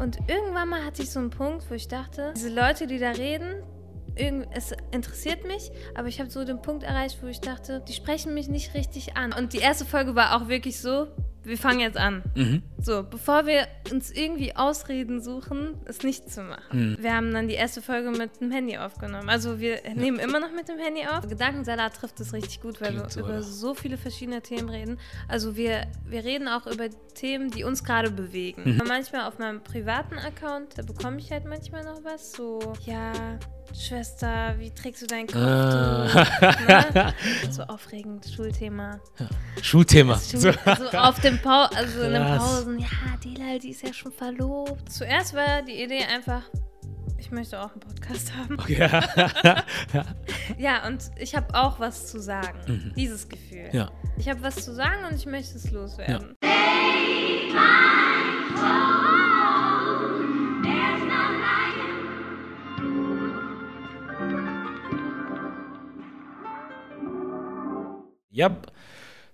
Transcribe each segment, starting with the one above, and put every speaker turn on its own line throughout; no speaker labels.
Und irgendwann mal hatte ich so einen Punkt, wo ich dachte, diese Leute, die da reden, es interessiert mich, aber ich habe so den Punkt erreicht, wo ich dachte, die sprechen mich nicht richtig an. Und die erste Folge war auch wirklich so, wir fangen jetzt an.
Mhm.
So, bevor wir uns irgendwie Ausreden suchen, es nicht zu machen. Wir haben dann die erste Folge mit dem Handy aufgenommen. Also wir nehmen immer noch mit dem Handy auf. Gedankensalat trifft es richtig gut, weil
Klingt
wir
so,
über
ja.
so viele verschiedene Themen reden. Also wir, wir reden auch über Themen, die uns gerade bewegen.
Mhm.
Manchmal auf meinem privaten Account, da bekomme ich halt manchmal noch was. So, ja, Schwester, wie trägst du dein Kopftuch? ne? So aufregend, Schulthema.
Schulthema.
So,
So.
so auf dem Pau also in den
Krass.
Pausen, ja, Delal, die ist ja schon verlobt. Zuerst war die Idee einfach, ich möchte auch einen Podcast haben.
Ja.
Ja, und ich habe auch was zu sagen. Dieses Gefühl.
Mhm. ja.
Ich habe was zu sagen und ich möchte es loswerden.
Ja,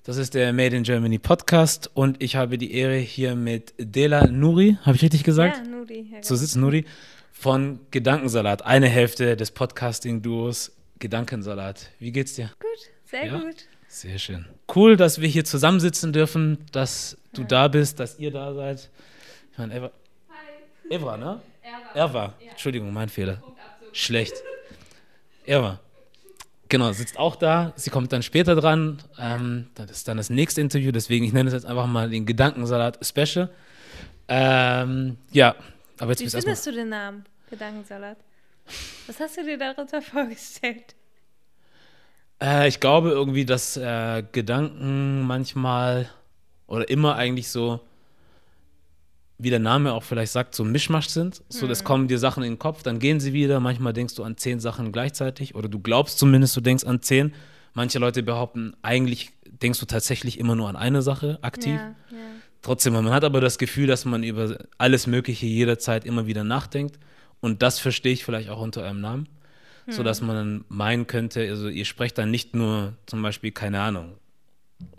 das ist der Made in Germany Podcast und ich habe die Ehre hier mit Dela Nuri, habe ich richtig gesagt,
Ja, Nudi. Ja,
zu sitzen, Nuri, von Gedankensalat, eine Hälfte des Podcasting-Duos Gedankensalat. Wie geht's dir?
gut, sehr
Ja?
gut.
Sehr schön. Cool, dass wir hier zusammensitzen dürfen, dass du da bist, dass ihr da seid. Ich meine, Eva. Eva, ne? Eva. Entschuldigung, mein Fehler. Schlecht. Eva. Genau, sitzt auch da. Sie kommt dann später dran. Ähm, das ist dann das nächste Interview, deswegen ich nenne es jetzt einfach mal den Gedankensalat Special. Ähm, ja, aber jetzt
Wie findest du den Namen? Gedankensalat. Was hast du dir darunter vorgestellt?
Äh, ich glaube irgendwie, dass äh, Gedanken manchmal oder immer eigentlich so, wie der Name auch vielleicht sagt, so Mischmasch sind. So, das kommen dir Sachen in den Kopf, dann gehen sie wieder. Manchmal denkst du an zehn Sachen gleichzeitig oder du glaubst zumindest, du denkst an zehn. Manche Leute behaupten, eigentlich denkst du tatsächlich immer nur an eine Sache aktiv.
Ja, ja.
Trotzdem, man hat aber das Gefühl, dass man über alles Mögliche jederzeit immer wieder nachdenkt. Und das verstehe ich vielleicht auch unter eurem Namen. So dass man dann meinen könnte, also ihr sprecht dann nicht nur zum Beispiel, keine Ahnung.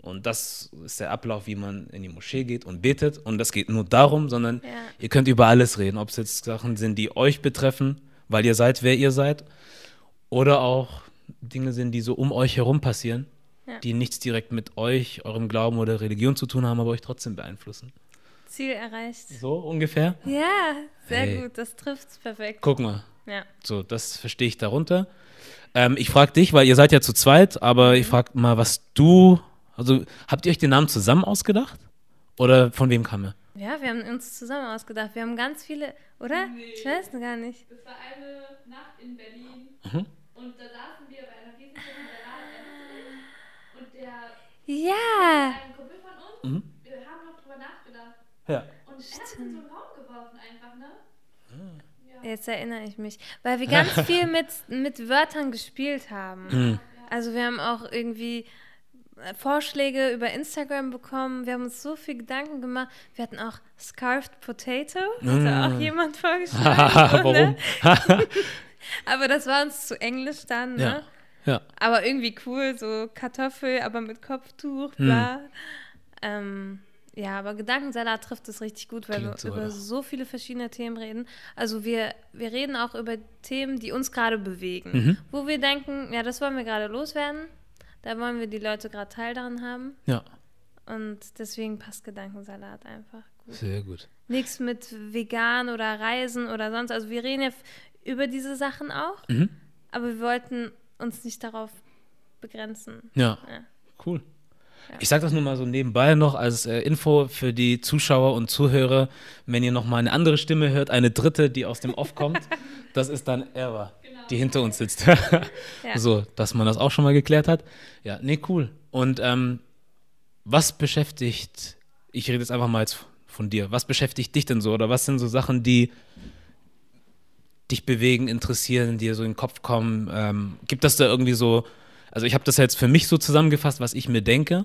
Und das ist der Ablauf, wie man in die Moschee geht und betet. Und das geht nur darum, sondern
Ja.
ihr könnt über alles reden. Ob es jetzt Sachen sind, die euch betreffen, weil ihr seid, wer ihr seid. Oder auch Dinge sind, die so um euch herum passieren,
Ja.
die nichts direkt mit euch, eurem Glauben oder Religion zu tun haben, aber euch trotzdem beeinflussen.
Ziel erreicht.
So ungefähr?
Ja, sehr
Hey.
gut. Das trifft's perfekt.
Guck mal.
Ja.
So, das verstehe ich darunter. Ähm, ich frage dich, weil ihr seid ja zu zweit, aber ich frage mal, was du, also habt ihr euch den Namen zusammen ausgedacht? Oder von wem kam er?
Ja, wir haben uns zusammen ausgedacht. Wir haben ganz viele, oder? Ich weiß gar nicht.
Das war eine Nacht in Berlin
Mhm.
und da saßen wir bei einer riesengroßen Salate und der
Ja.
ein Kumpel von uns,
Mhm.
wir haben noch drüber nachgedacht
Ja.
und er hat in so einen Raum geworfen einfach, ne?
Jetzt erinnere ich mich. Weil wir ganz viel mit, mit Wörtern gespielt haben.
Mhm.
Also wir haben auch irgendwie Vorschläge über Instagram bekommen. Wir haben uns so viel Gedanken gemacht. Wir hatten auch Scarfed Potato. Hatte auch jemand vorgeschlagen.
Warum?
Aber das war uns zu englisch dann, ne?
ja. Ja.
Aber irgendwie cool, so Kartoffel, aber mit Kopftuch,
Hm.
bla. Ähm, ja, aber Gedankensalat trifft es richtig gut, weil
Klingt
wir
so,
über
ja.
so viele verschiedene Themen reden. Also wir, wir reden auch über Themen, die uns gerade bewegen.
Mhm.
Wo wir denken, ja, das wollen wir gerade loswerden. Da wollen wir die Leute gerade Teil daran haben.
Ja.
Und deswegen passt Gedankensalat einfach gut.
Sehr gut.
Nichts mit vegan oder Reisen oder sonst. Also wir reden ja über diese Sachen auch,
Mhm.
aber wir wollten uns nicht darauf begrenzen.
Ja.
Ja.
Cool. Ich sage das nur mal so nebenbei noch als äh, Info für die Zuschauer und Zuhörer, wenn ihr noch mal eine andere Stimme hört, eine dritte, die aus dem Off kommt, das ist dann Eva, die hinter uns sitzt. So, dass man das auch schon mal geklärt hat. Ja, nee, cool. Und ähm, was beschäftigt, ich rede jetzt einfach mal jetzt von dir, was beschäftigt dich denn so oder was sind so Sachen, die dich bewegen, interessieren, dir so in den Kopf kommen? Ähm, gibt das da irgendwie so, also ich habe das jetzt für mich so zusammengefasst, was ich mir denke,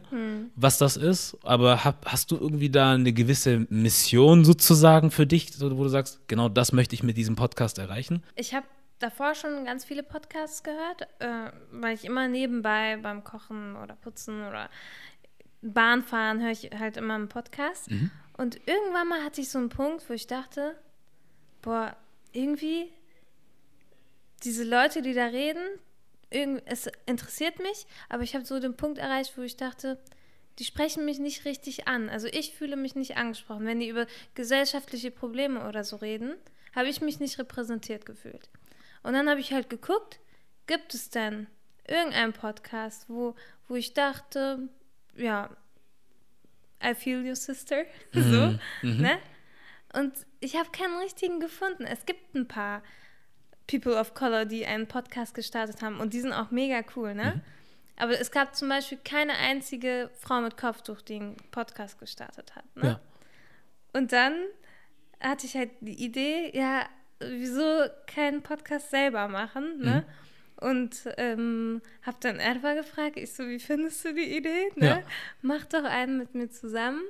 was das ist, aber hab, hast du irgendwie da eine gewisse Mission sozusagen für dich, wo du sagst, genau das möchte ich mit diesem Podcast erreichen?
Ich habe davor schon ganz viele Podcasts gehört, äh, weil ich immer nebenbei beim Kochen oder Putzen oder Bahnfahren höre ich halt immer einen Podcast. Und irgendwann mal hatte ich so einen Punkt, wo ich dachte, boah, irgendwie diese Leute, die da reden, es interessiert mich, aber ich habe so den Punkt erreicht, wo ich dachte, die sprechen mich nicht richtig an. Also ich fühle mich nicht angesprochen. Wenn die über gesellschaftliche Probleme oder so reden, habe ich mich nicht repräsentiert gefühlt. Und dann habe ich halt geguckt, gibt es denn irgendeinen Podcast, wo, wo ich dachte, ja, I feel you, sister. so,
Mhm. Mhm.
ne? Und ich habe keinen richtigen gefunden. Es gibt ein paar People of Color, die einen Podcast gestartet haben und die sind auch mega cool, ne?
Mhm.
Aber es gab zum Beispiel keine einzige Frau mit Kopftuch, die einen Podcast gestartet hat. Ne?
Ja.
Und dann hatte ich halt die Idee, ja, wieso keinen Podcast selber machen, ne? Und ähm, habe dann Erwa gefragt, ich so, wie findest du die Idee? Ne?
Ja.
Mach doch einen mit mir zusammen.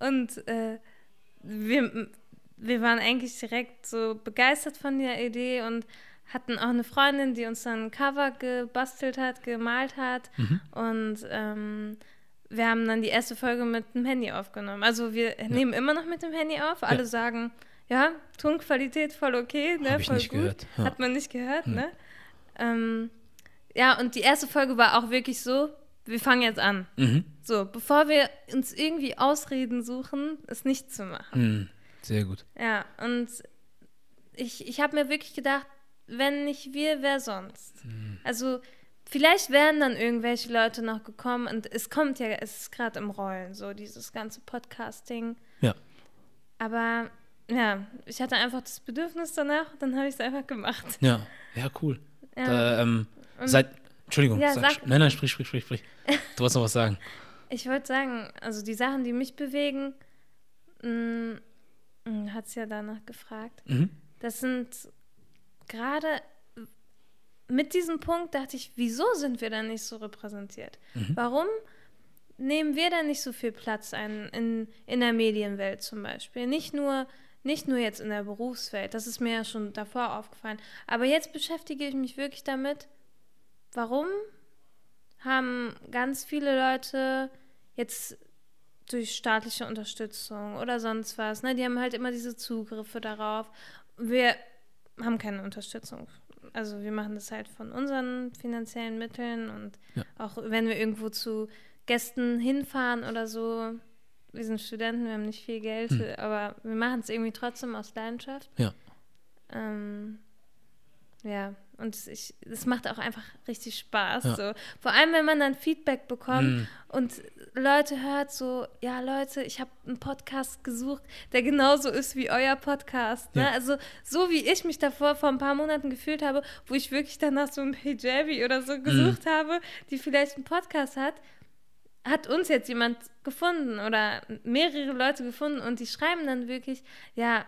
Und äh, wir, wir waren eigentlich direkt so begeistert von der Idee und hatten auch eine Freundin, die uns dann ein Cover gebastelt hat, gemalt hat. Und ähm, wir haben dann die erste Folge mit dem Handy aufgenommen. Also wir nehmen immer noch mit dem Handy auf. Alle sagen, ja, Tonqualität voll okay, ne?
Hab
voll
nicht
gut.
gehört, ja.
Hat man nicht gehört, ne? Ähm, ja, und die erste Folge war auch wirklich so, wir fangen jetzt an.
Mhm.
So, bevor wir uns irgendwie Ausreden suchen, es nicht zu machen.
Mhm. Sehr gut.
Ja, und ich, ich habe mir wirklich gedacht, wenn nicht wir, wer sonst?
Mhm.
Also vielleicht wären dann irgendwelche Leute noch gekommen und es kommt ja, es ist gerade im Rollen, so dieses ganze Podcasting.
Ja.
Aber ja, ich hatte einfach das Bedürfnis danach, dann habe ich es einfach gemacht.
Ja, ja, cool.
Ja.
Da, ähm, seit, Entschuldigung,
Ja,
sag,
sag-
nein, nein, sprich, sprich, sprich, sprich. Du wolltest noch was sagen.
Ich wollte sagen, also die Sachen, die mich bewegen, hat es ja danach gefragt.
Mhm.
Das sind gerade mit diesem Punkt dachte ich, wieso sind wir dann nicht so repräsentiert? Warum nehmen wir dann nicht so viel Platz ein in, in der Medienwelt zum Beispiel? Nicht nur, nicht nur jetzt in der Berufswelt, das ist mir ja schon davor aufgefallen. Aber jetzt beschäftige ich mich wirklich damit, warum haben ganz viele Leute jetzt durch staatliche Unterstützung oder sonst was, ne, die haben halt immer diese Zugriffe darauf. Wir haben keine Unterstützung. Also wir machen das halt von unseren finanziellen Mitteln und
Ja.
auch wenn wir irgendwo zu Gästen hinfahren oder so, wir sind Studenten, wir haben nicht viel Geld, aber wir machen es irgendwie trotzdem aus Leidenschaft.
Ja.
Ähm, ja, und es es macht auch einfach richtig Spaß.
Ja.
So. Vor allem, wenn man dann Feedback bekommt
Mm.
und Leute hört so, ja Leute, ich habe einen Podcast gesucht, der genauso ist wie euer Podcast. Ne?
Ja.
Also so wie ich mich davor vor ein paar Monaten gefühlt habe, wo ich wirklich danach so ein Hijabi oder
Mm.
so gesucht habe, die vielleicht einen Podcast hat, hat uns jetzt jemand gefunden oder mehrere Leute gefunden und die schreiben dann wirklich, ja,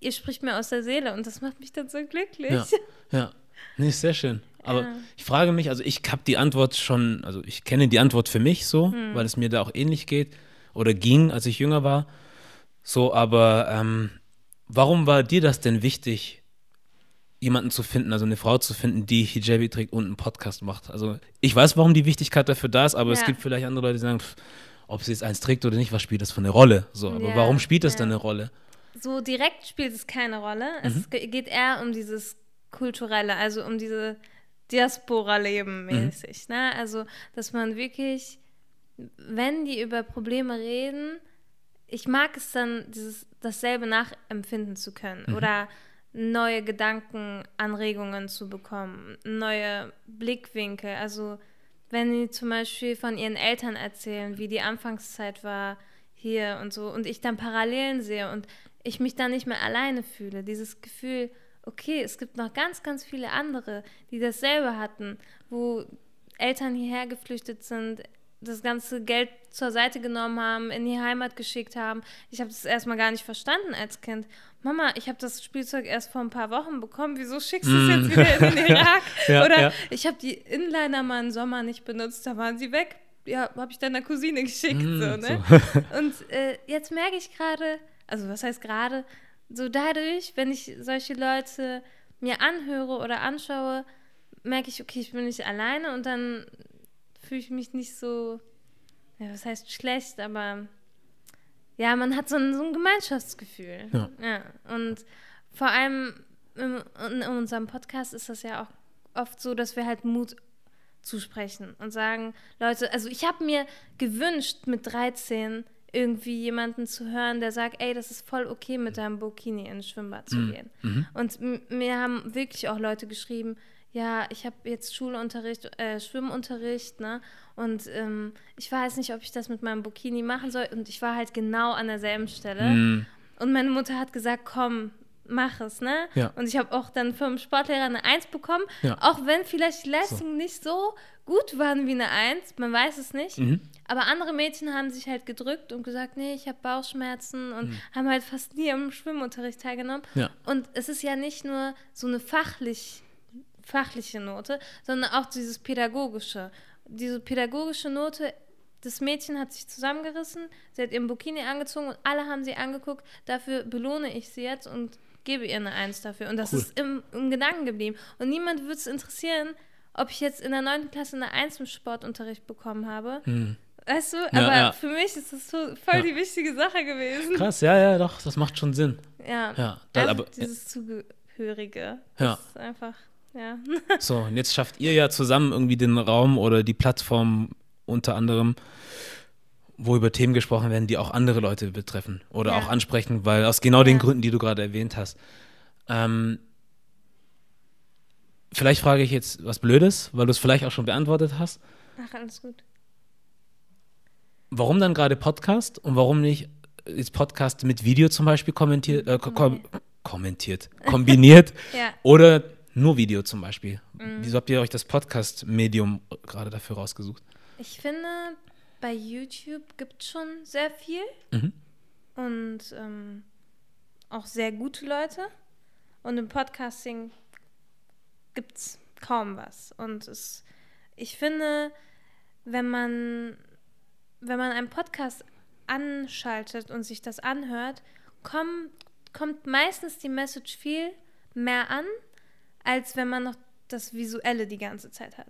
ihr spricht mir aus der Seele und das macht mich dann so glücklich.
Ja, ja. Nee, ist sehr schön. Aber
Ja.
ich frage mich, also ich habe die Antwort schon, also ich kenne die Antwort für mich so,
Hm.
weil es mir da auch ähnlich geht oder ging, als ich jünger war. So, aber ähm, warum war dir das denn wichtig, jemanden zu finden, also eine Frau zu finden, die Hijabi trägt und einen Podcast macht? Also ich weiß, warum die Wichtigkeit dafür da ist, aber es
Ja.
gibt vielleicht andere Leute, die sagen, pff, ob sie jetzt eins trägt oder nicht, was spielt das für eine Rolle? So, aber
Ja,
warum spielt das
ja.
dann eine Rolle?
So direkt spielt es keine Rolle.
Mhm.
Es ge- geht eher um dieses Kulturelle, also um diese Diaspora-Leben
Mhm.
mäßig. Ne? Also, dass man wirklich, wenn die über Probleme reden, ich mag es dann, dieses, dasselbe nachempfinden zu können
Mhm.
oder neue Gedanken, Anregungen zu bekommen, neue Blickwinkel. Also, wenn die zum Beispiel von ihren Eltern erzählen, wie die Anfangszeit war hier und so, und ich dann Parallelen sehe und ich mich dann nicht mehr alleine fühle, dieses Gefühl, okay, es gibt noch ganz, ganz viele andere, die dasselbe hatten, wo Eltern hierher geflüchtet sind, das ganze Geld zur Seite genommen haben, in die Heimat geschickt haben. Ich habe das erstmal gar nicht verstanden als Kind. Mama, ich habe das Spielzeug erst vor ein paar Wochen bekommen. Wieso schickst du es jetzt wieder in den Irak?
Ja,
Oder
ja.
ich habe die Inliner mal im Sommer nicht benutzt, da waren sie weg. Ja, habe ich deiner Cousine geschickt.
Mm,
so, ne? Und äh, jetzt merke ich gerade, also was heißt gerade, so dadurch, wenn ich solche Leute mir anhöre oder anschaue, merke ich, okay, ich bin nicht alleine und dann fühle ich mich nicht so, ja, was heißt schlecht, aber ja, man hat so ein, so ein Gemeinschaftsgefühl.
Ja.
ja. Und vor allem in, in unserem Podcast ist das ja auch oft so, dass wir halt Mut zusprechen und sagen, Leute, also ich habe mir gewünscht, mit 13 irgendwie jemanden zu hören, der sagt, ey, das ist voll okay, mit deinem Bikini ins Schwimmbad zu
Mhm.
gehen.
Mhm.
Und mir haben wirklich auch Leute geschrieben, ja, ich habe jetzt Schulunterricht, äh, Schwimmunterricht, ne? Und ähm, ich weiß nicht, ob ich das mit meinem Bikini machen soll. Und ich war halt genau an derselben Stelle.
Mhm.
Und meine Mutter hat gesagt, komm, mach es, ne?
Ja.
Und ich habe auch dann vom Sportlehrer eine Eins bekommen.
Ja.
Auch wenn vielleicht die Leistungen nicht so gut waren wie eine Eins, man weiß es nicht.
Mhm.
Aber andere Mädchen haben sich halt gedrückt und gesagt, nee, ich habe Bauchschmerzen und
Mhm.
haben halt fast nie am Schwimmunterricht teilgenommen.
Ja.
Und es ist ja nicht nur so eine fachlich, fachliche Note, sondern auch dieses pädagogische. Diese pädagogische Note, das Mädchen hat sich zusammengerissen, sie hat ihren Bikini angezogen und alle haben sie angeguckt, dafür belohne ich sie jetzt und gebe ihr eine Eins dafür. Und das
Cool.
ist im, im Gedanken geblieben. Und niemand würde es interessieren, ob ich jetzt in der 9. Klasse eine Eins im Sportunterricht bekommen habe.
Mhm.
Weißt du?
Ja,
Aber
ja.
für mich ist das so voll
Ja.
die wichtige Sache gewesen.
Krass, ja, ja, doch, das macht schon Sinn.
Ja.
Ja, da,
Einfach
aber
dieses Zugehörige.
Ja.
Das ist einfach, ja.
so, und jetzt schafft ihr ja zusammen irgendwie den Raum oder die Plattform unter anderem, wo über Themen gesprochen werden, die auch andere Leute betreffen oder
Ja.
auch ansprechen, weil aus genau den
Ja.
Gründen, die du gerade erwähnt hast. Ähm, vielleicht frage ich jetzt was Blödes, weil du es vielleicht auch schon beantwortet hast.
Ach, alles gut.
Warum dann gerade Podcast und warum nicht ist Podcast mit Video zum Beispiel kommentiert, äh, ko kom kommentiert, kombiniert
Ja.
oder nur Video zum Beispiel?
Mhm.
Wieso habt ihr euch das Podcast-Medium gerade dafür rausgesucht?
Ich finde, bei YouTube gibt es schon sehr viel
Mhm.
und ähm, auch sehr gute Leute. Und im Podcasting gibt es kaum was. Und es, ich finde, wenn man, wenn man einen Podcast anschaltet und sich das anhört, komm, kommt meistens die Message viel mehr an, als wenn man noch das Visuelle die ganze Zeit hat.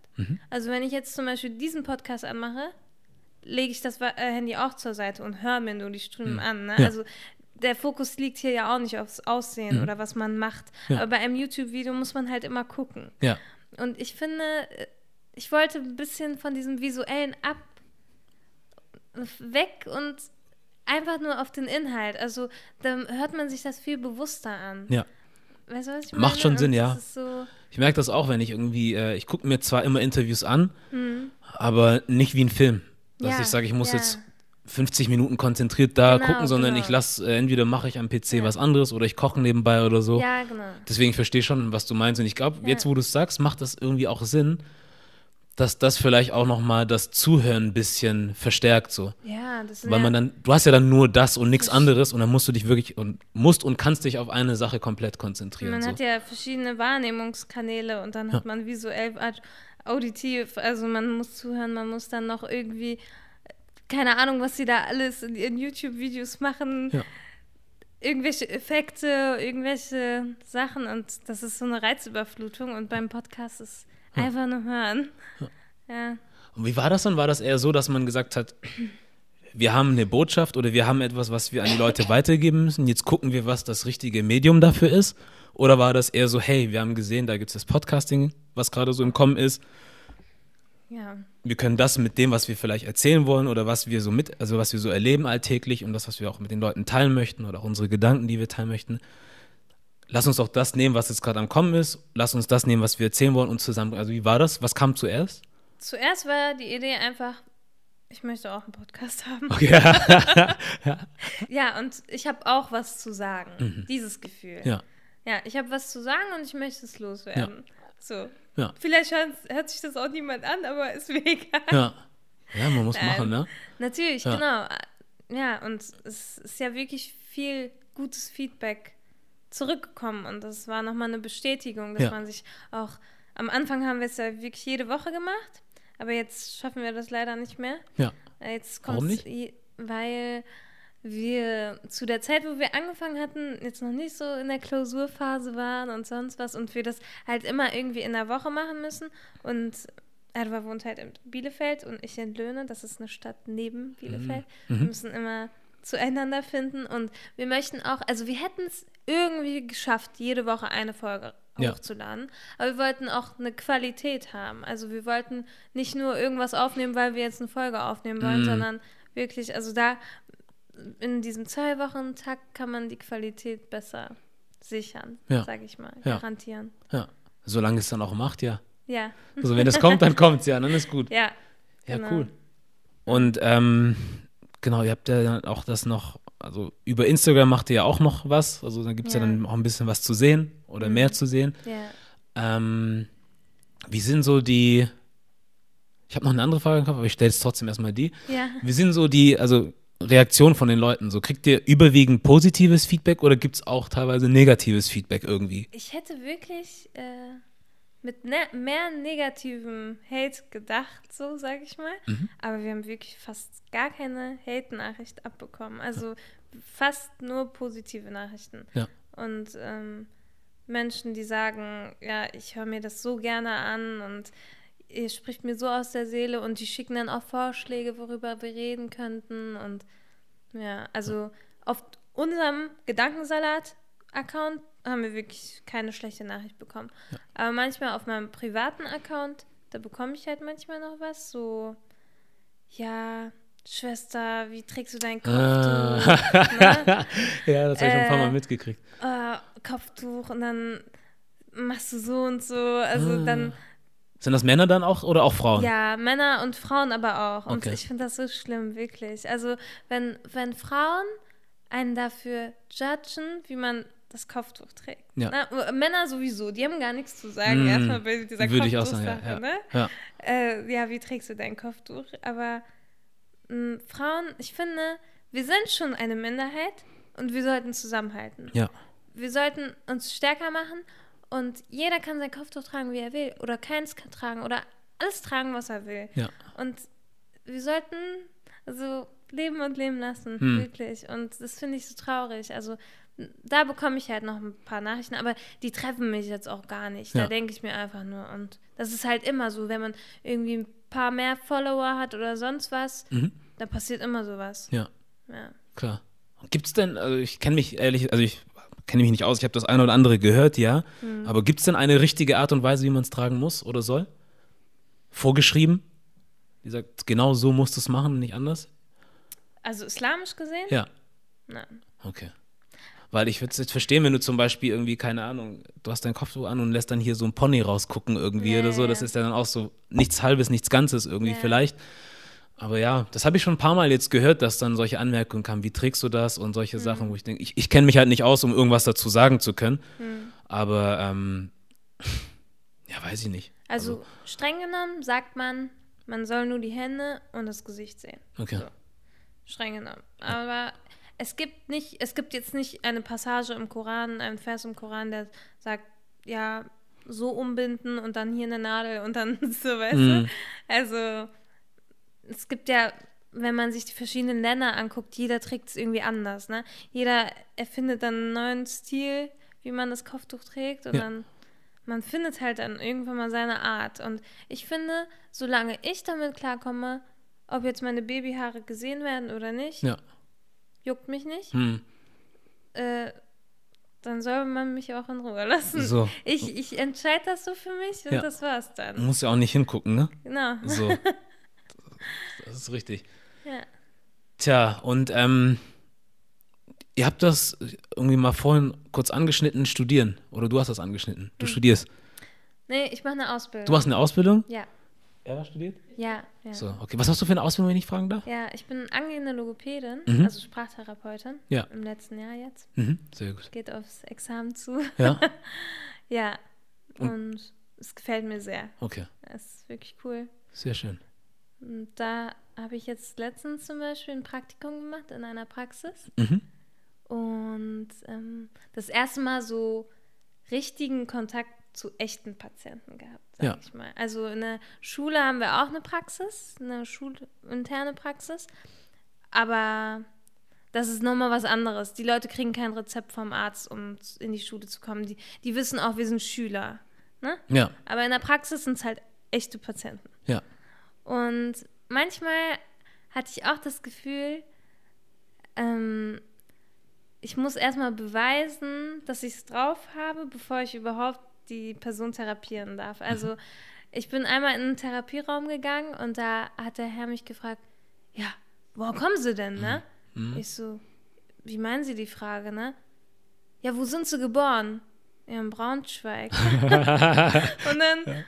Also wenn ich jetzt zum Beispiel diesen Podcast anmache, lege ich das äh, Handy auch zur Seite und höre mir nur die Stimmen an. Ne?
Ja.
Also der Fokus liegt hier ja auch nicht aufs Aussehen oder was man macht.
Ja.
Aber bei einem YouTube-Video muss man halt immer gucken.
Ja,
Und ich finde, äh, ich wollte ein bisschen von diesem visuellen ab weg und einfach nur auf den Inhalt. Also da hört man sich das viel bewusster an.
ja.
Weißt du, was ich
Macht
meine?
schon
Und
Sinn, ja.
So,
Ich merke das auch, wenn ich irgendwie, äh, ich gucke mir zwar immer Interviews an,
hm.
aber nicht wie ein Film. Dass
Ja,
ich sage, ich muss
ja.
jetzt 50 Minuten konzentriert da
Genau,
gucken, sondern
genau.
ich lasse, äh, entweder mache ich am PC
Ja.
was anderes oder ich koche nebenbei oder so.
Ja, genau.
Deswegen verstehe ich schon, was du meinst. Und ich glaube, jetzt, wo du es sagst, macht das irgendwie auch Sinn, dass das vielleicht auch nochmal das Zuhören ein bisschen verstärkt so.
Ja, das
Weil man dann, du hast ja dann nur das und nichts anderes und dann musst du dich wirklich und musst und kannst dich auf eine Sache komplett konzentrieren.
Man
so.
hat ja verschiedene Wahrnehmungskanäle und dann
Ja.
hat man visuell, aud- auditiv, also man muss zuhören, man muss dann noch irgendwie, keine Ahnung, was sie da alles in ihren YouTube-Videos machen,
Ja.
irgendwelche Effekte, irgendwelche Sachen und das ist so eine Reizüberflutung und beim Podcast ist einfach nur hören. Ja.
Und wie war das dann? War das eher so, dass man gesagt hat, wir haben eine Botschaft oder wir haben etwas, was wir an die Leute weitergeben müssen, jetzt gucken wir, was das richtige Medium dafür ist? Oder war das eher so, hey, wir haben gesehen, da gibt es das Podcasting, was gerade so im Kommen ist,
ja.
wir können das mit dem, was wir vielleicht erzählen wollen oder was wir so mit, also was wir so erleben alltäglich und das, was wir auch mit den Leuten teilen möchten oder auch unsere Gedanken, die wir teilen möchten. Lass uns doch das nehmen, was jetzt gerade am Kommen ist. Lass uns das nehmen, was wir erzählen wollen und zusammen. Also wie war das? Was kam zuerst?
Zuerst war die Idee einfach, ich möchte auch einen Podcast haben.
Okay. ja.
Ja, und ich habe auch was zu sagen. Dieses Gefühl.
ja.
Ja, ich habe was zu sagen und ich möchte es loswerden. So.
Ja.
Vielleicht hört, hört sich das auch niemand an, aber ist mir egal.
Ja. Ja, man muss
Nein.
machen, ne?
Natürlich,
Ja.
genau. Ja, und es ist ja wirklich viel gutes Feedback zurückgekommen und das war nochmal eine Bestätigung, dass
Ja.
man sich auch. Am Anfang haben wir es ja wirklich jede Woche gemacht, aber jetzt schaffen wir das leider nicht mehr.
Ja.
Äh, Jetzt
Warum
i- Weil wir zu der Zeit, wo wir angefangen hatten, jetzt noch nicht so in der Klausurphase waren und sonst was und wir das halt immer irgendwie in der Woche machen müssen. Und Erwa wohnt halt in Bielefeld und ich in Löhne, das ist eine Stadt neben Bielefeld. Wir müssen immer zueinander finden und wir möchten auch, also wir hätten es irgendwie geschafft, jede Woche eine Folge
Ja.
hochzuladen, aber wir wollten auch eine Qualität haben. Also wir wollten nicht nur irgendwas aufnehmen, weil wir jetzt eine Folge aufnehmen wollen,
Mhm.
sondern wirklich, also da in diesem zwei Wochen Takt kann man die Qualität besser sichern,
Ja.
sage ich mal,
Ja.
garantieren.
Ja. Solange es dann auch macht, ja.
Ja,
Also wenn es kommt, dann kommt es ja, dann ist gut.
ja,
Ja,
genau.
cool. Und ähm, genau, ihr habt ja dann auch das noch, also über Instagram macht ihr ja auch noch was. Also da gibt es ja.
Ja.
dann auch ein bisschen was zu sehen oder
Mhm.
mehr zu sehen.
ja.
Ähm, wie sind so die, ich habe noch eine andere Frage im Kopf, aber ich stelle jetzt trotzdem erstmal die.
Ja.
Wie sind so die, also Reaktionen von den Leuten? So kriegt ihr überwiegend positives Feedback oder gibt es auch teilweise negatives Feedback irgendwie?
Ich hätte wirklich äh, mit ne mehr negativem Hate gedacht, so sage ich mal.
Mhm.
Aber wir haben wirklich fast gar keine Hate-Nachricht abbekommen. Also fast nur positive Nachrichten.
Ja.
Und ähm, Menschen, die sagen, ja, ich höre mir das so gerne an und ihr spricht mir so aus der Seele und die schicken dann auch Vorschläge, worüber wir reden könnten. Und ja, also auf unserem Gedankensalat-Account haben wir wirklich keine schlechte Nachricht bekommen. Aber manchmal auf meinem privaten Account, da bekomme ich halt manchmal noch was, so, ja, Schwester, wie trägst du dein Kopftuch?
Ah. ja, das habe ich schon ein paar Mal
Äh,
mitgekriegt.
äh, Kopftuch und dann machst du so und so. Also
Ah.
dann,
Sind das Männer dann auch oder auch Frauen?
ja, Männer und Frauen aber auch. Und
Okay.
ich finde das so schlimm, wirklich. Also wenn, wenn Frauen einen dafür judgen, wie man das Kopftuch trägt.
Ja.
Na, Männer sowieso, die haben gar nichts zu sagen.
Mm,
Erstmal bei dieser
würde ich auch sagen, ja, ja.
ne?
Ja.
Äh, ja, wie trägst du dein Kopftuch? Aber mh, Frauen, ich finde, wir sind schon eine Minderheit und wir sollten zusammenhalten.
Ja.
Wir sollten uns stärker machen und jeder kann sein Kopftuch tragen, wie er will. Oder keins kann tragen oder alles tragen, was er will.
Ja.
Und wir sollten also leben und leben lassen,
Hm.
wirklich. Und das finde ich so traurig. Also da bekomme ich halt noch ein paar Nachrichten, aber die treffen mich jetzt auch gar nicht. Da
Ja.
denke ich mir einfach nur. Und das ist halt immer so, wenn man irgendwie ein paar mehr Follower hat oder sonst was,
Mhm.
da passiert immer sowas.
Ja.
Ja.
Klar. Gibt es denn, also ich kenne mich ehrlich, also ich kenne mich nicht aus, ich habe das eine oder andere gehört, ja.
Hm.
Aber gibt es denn eine richtige Art und Weise, wie man es tragen muss oder soll? Vorgeschrieben? Die sagt, genau so musst du es machen, nicht anders?
Also islamisch gesehen?
Ja,
Nein.
okay. Weil ich würde es jetzt verstehen, wenn du zum Beispiel irgendwie, keine Ahnung, du hast dein Kopftuch an und lässt dann hier so ein Pony rausgucken irgendwie
Ja,
oder so. Das ist ja dann auch so nichts Halbes, nichts Ganzes irgendwie vielleicht. Aber ja, das habe ich schon ein paar Mal jetzt gehört, dass dann solche Anmerkungen kamen, wie trägst du das und solche
Mhm.
Sachen, wo ich denke, ich, ich kenne mich halt nicht aus, um irgendwas dazu sagen zu können.
Hm.
Aber ähm, ja, weiß ich nicht.
Also, streng genommen sagt man, man soll nur die Hände und das Gesicht sehen.
Okay.
So. Streng genommen. Aber es gibt nicht, es gibt jetzt nicht eine Passage im Koran, einen Vers im Koran, der sagt, ja, so umbinden und dann hier eine Nadel und dann so, weißt
Mhm.
du? Also, es gibt ja, wenn man sich die verschiedenen Länder anguckt, jeder trägt es irgendwie anders, ne? Jeder erfindet dann einen neuen Stil, wie man das Kopftuch trägt und
Ja.
dann man findet halt dann irgendwann mal seine Art. Und ich finde, solange ich damit klarkomme, ob jetzt meine Babyhaare gesehen werden oder nicht,
Ja.
Juckt mich nicht,
Hm.
äh, dann soll man mich auch in Ruhe lassen.
So.
Ich, ich entscheide das so für mich und
Ja.
das war's
Du
dann.
musst ja auch nicht hingucken, ne?
Genau.
So. das ist richtig.
Ja.
Tja, und ähm, ihr habt das irgendwie mal vorhin kurz angeschnitten, studieren. Oder du hast das angeschnitten. Du studierst.
Nee, ich mache eine Ausbildung.
Du machst eine Ausbildung?
Ja,
Was studiert?
ja, ja.
So, okay. Was hast du für eine Ausbildung, wenn ich fragen darf?
Ja, ich bin angehende Logopädin,
Mhm.
also Sprachtherapeutin.
Ja.
Im letzten Jahr jetzt.
Mhm, sehr gut.
Geht aufs Examen zu.
Ja,
Ja. Und es gefällt mir sehr.
okay.
Es ist wirklich cool.
Sehr schön.
Und da habe ich jetzt letztens zum Beispiel ein Praktikum gemacht in einer Praxis.
Mhm.
Und ähm, das erste Mal so richtigen Kontakt zu echten Patienten gehabt, sag
Ja.
ich mal. Also in der Schule haben wir auch eine Praxis, eine schulinterne Praxis. Aber das ist nochmal was anderes. Die Leute kriegen kein Rezept vom Arzt, um in die Schule zu kommen. Die, die wissen auch, wir sind Schüler. Ne?
Ja,
Aber in der Praxis sind es halt echte Patienten.
ja.
Und manchmal hatte ich auch das Gefühl, ähm, ich muss erstmal beweisen, dass ich es drauf habe, bevor ich überhaupt die Person therapieren darf. Also ich bin einmal in einen Therapieraum gegangen und da hat der Herr mich gefragt, ja, woher kommen Sie denn, ne? Ich so, wie meinen Sie die Frage, ne? Ja, wo sind Sie geboren? Ja, in Braunschweig. und dann,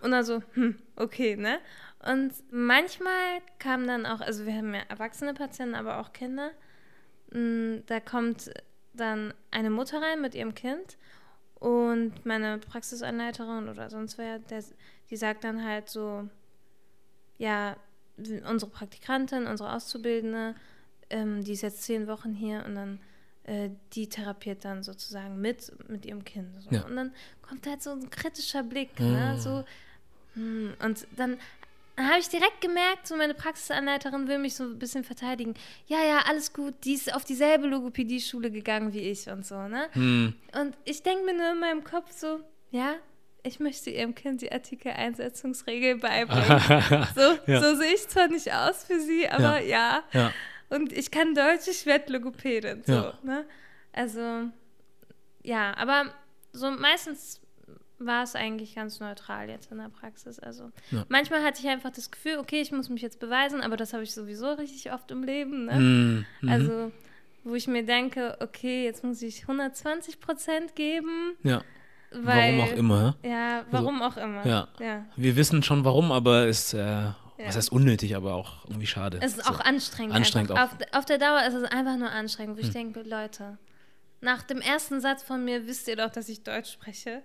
und dann so, hm, okay, ne? Und manchmal kam dann auch, also wir haben ja erwachsene Patienten, aber auch Kinder. Mm, Da kommt dann eine Mutter rein mit ihrem Kind und meine Praxisanleiterin oder sonst wer, der, die sagt dann halt so, ja, unsere Praktikantin, unsere Auszubildende, ähm, die ist jetzt zehn Wochen hier und dann äh, die therapiert dann sozusagen mit mit ihrem Kind. So.
Ja.
Und dann kommt halt so ein kritischer Blick, ne? so hm, und dann habe ich direkt gemerkt, so meine Praxisanleiterin will mich so ein bisschen verteidigen. Ja, ja, alles gut, die ist auf dieselbe Logopädie-Schule gegangen wie ich und so, ne?
Hm.
Und ich denke mir nur in meinem Kopf so, ja, ich möchte ihrem Kind die Artikel-Einsetzungsregel beibringen. so,
Ja.
so sehe ich zwar nicht aus für sie, aber ja.
Ja.
Und ich kann Deutsch, ich werde Logopädin. So,
Ja.
ne? Also, ja, aber so meistens war es eigentlich ganz neutral jetzt in der Praxis. Also
Ja.
manchmal hatte ich einfach das Gefühl, okay, ich muss mich jetzt beweisen, aber das habe ich sowieso richtig oft im Leben. Ne?
Hm. Mhm.
Also, wo ich mir denke, okay, jetzt muss ich 120 Prozent geben.
ja.
Weil,
Warum auch immer.
Ja, warum auch immer.
Ja.
ja.
Wir wissen schon warum, aber ist, äh,
Ja.
was heißt unnötig, aber auch irgendwie schade.
Es ist
So.
auch anstrengend.
Anstrengend auch. Hm.
Auf, auf der Dauer ist es einfach nur anstrengend, wo ich denke, Leute, nach dem ersten Satz von mir wisst ihr doch, dass ich Deutsch spreche.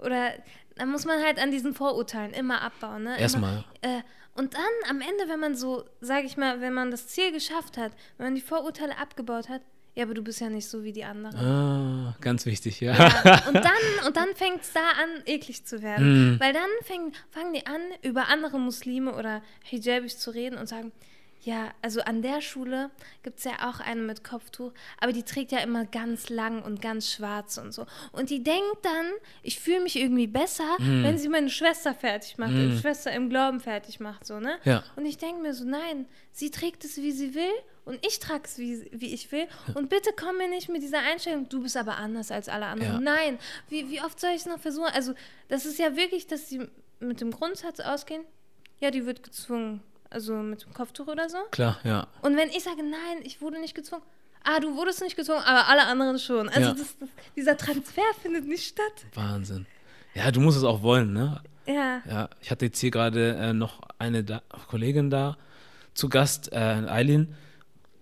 Oder da muss man halt an diesen Vorurteilen immer abbauen. Ne?
Erstmal.
Immer, äh, und dann am Ende, wenn man so, sage ich mal, wenn man das Ziel geschafft hat, wenn man die Vorurteile abgebaut hat, ja, aber du bist ja nicht so wie die anderen.
Ah, ganz wichtig, ja.
Ja, und dann, und dann fängt es da an, eklig zu werden.
Mhm.
Weil dann fäng, fangen die an, über andere Muslime oder Hijabis zu reden und sagen, ja, also an der Schule gibt es ja auch eine mit Kopftuch, aber die trägt ja immer ganz lang und ganz schwarz und so. Und die denkt dann, ich fühle mich irgendwie besser,
Mhm.
wenn sie meine Schwester fertig macht, die Schwester im Glauben fertig macht, so, ne?
Ja.
Und ich denke mir so, nein, sie trägt es, wie sie will und ich trage es, wie, wie ich will. Und bitte komm mir nicht mit dieser Einstellung, du bist aber anders als alle anderen.
Ja.
Nein, wie, wie oft soll ich es noch versuchen? Also, das ist ja wirklich, dass sie mit dem Grundsatz ausgehen, ja, die wird gezwungen, also mit dem Kopftuch oder so.
Klar, ja.
Und wenn ich sage, nein, ich wurde nicht gezwungen, ah, du wurdest nicht gezwungen, aber alle anderen schon. Also,
Ja.
das, das, dieser Transfer findet nicht statt.
Wahnsinn. Ja, du musst es auch wollen, ne?
Ja.
Ja, ich hatte jetzt hier gerade äh, noch eine da Kollegin da zu Gast, äh, Eileen.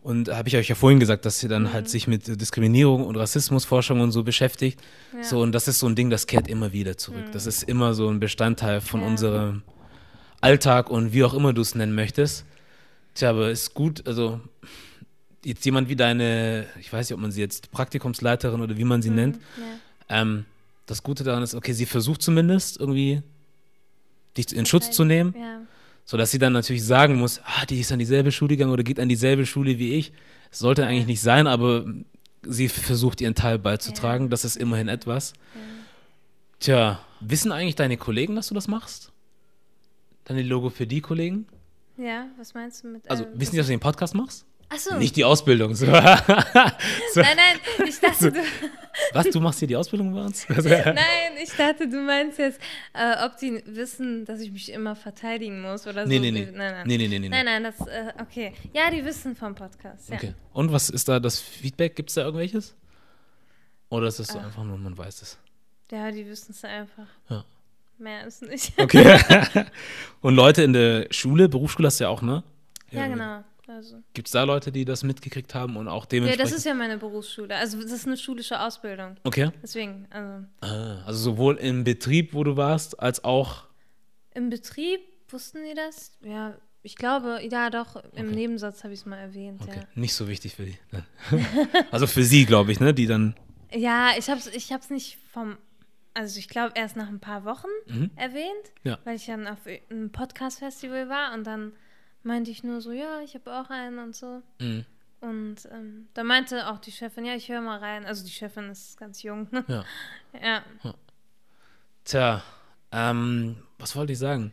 Und da habe ich euch ja vorhin gesagt, dass sie dann
Mhm.
halt sich mit Diskriminierung und Rassismusforschung und so beschäftigt.
Ja. Mhm.
So, und das ist so ein Ding, das kehrt immer wieder zurück. Das ist immer so ein Bestandteil von
Ja.
unserem Alltag und wie auch immer du es nennen möchtest. Tja, aber ist gut, also jetzt jemand wie deine, ich weiß nicht, ob man sie jetzt Praktikumsleiterin oder wie man sie nennt,
ja.
ähm, das Gute daran ist, okay, sie versucht zumindest irgendwie dich in Schutz zu nehmen,
Ja.
sodass sie dann natürlich sagen muss, ah, die ist an dieselbe Schule gegangen oder geht an dieselbe Schule wie ich. Das sollte eigentlich nicht sein, aber sie versucht ihren Teil beizutragen. Das ist immerhin etwas. Tja, wissen eigentlich deine Kollegen, dass du das machst? Deine Logopädie-Kollegen?
ja, was meinst du mit.
Also,
äh,
wissen die, dass du den Podcast machst?
Achso.
Nicht die Ausbildung. So. so.
Nein, nein, ich dachte, du,
Was, du machst hier die Ausbildung bei uns?
nein, ich dachte, du meinst jetzt, äh, ob die wissen, dass ich mich immer verteidigen muss oder
Nee,
so.
nee, nee.
Nein, nein.
Nee, nee, nee, nee.
Nein, nein, das, äh, okay. Ja, die wissen vom Podcast. Ja.
Okay. Und was ist da das Feedback? Gibt es da irgendwelches? Oder ist
Ah.
so einfach nur, man weiß es?
Ja, die wissen es einfach.
Ja.
Mehr ist nicht.
Okay. Und Leute in der Schule, Berufsschule hast du ja auch, ne?
ja, genau. Also.
Gibt es da Leute, die das mitgekriegt haben und auch
Ja,
dementsprechend?
das ist ja meine Berufsschule. Also, das ist eine schulische Ausbildung.
okay.
Deswegen, also
Ah, also sowohl im Betrieb, wo du warst, als auch.
im Betrieb wussten die das? Ja, ich glaube, ja, doch, im
Okay.
Nebensatz habe ich es mal erwähnt,
Okay. Nicht so wichtig für die. Ne? also für sie, glaube ich, ne? Die dann.
ja. Ja, ich habe es ich hab's nicht vom, also ich glaube erst nach ein paar Wochen
Mhm.
erwähnt,
Ja.
weil ich dann auf einem Podcast-Festival war und dann meinte ich nur so, ja, ich habe auch einen und so.
Mhm.
Und ähm, da meinte auch die Chefin, ja, ich höre mal rein. Also die Chefin ist ganz jung.
Ja.
ja.
Tja, ähm, was wollte ich sagen?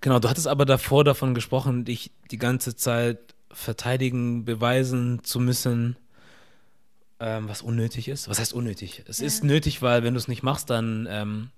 Genau, du hattest aber davor davon gesprochen, dich die ganze Zeit verteidigen, beweisen zu müssen, ähm, was unnötig ist. Was heißt unnötig? Es
Ja.
ist nötig, weil wenn du es nicht machst, dann ähm,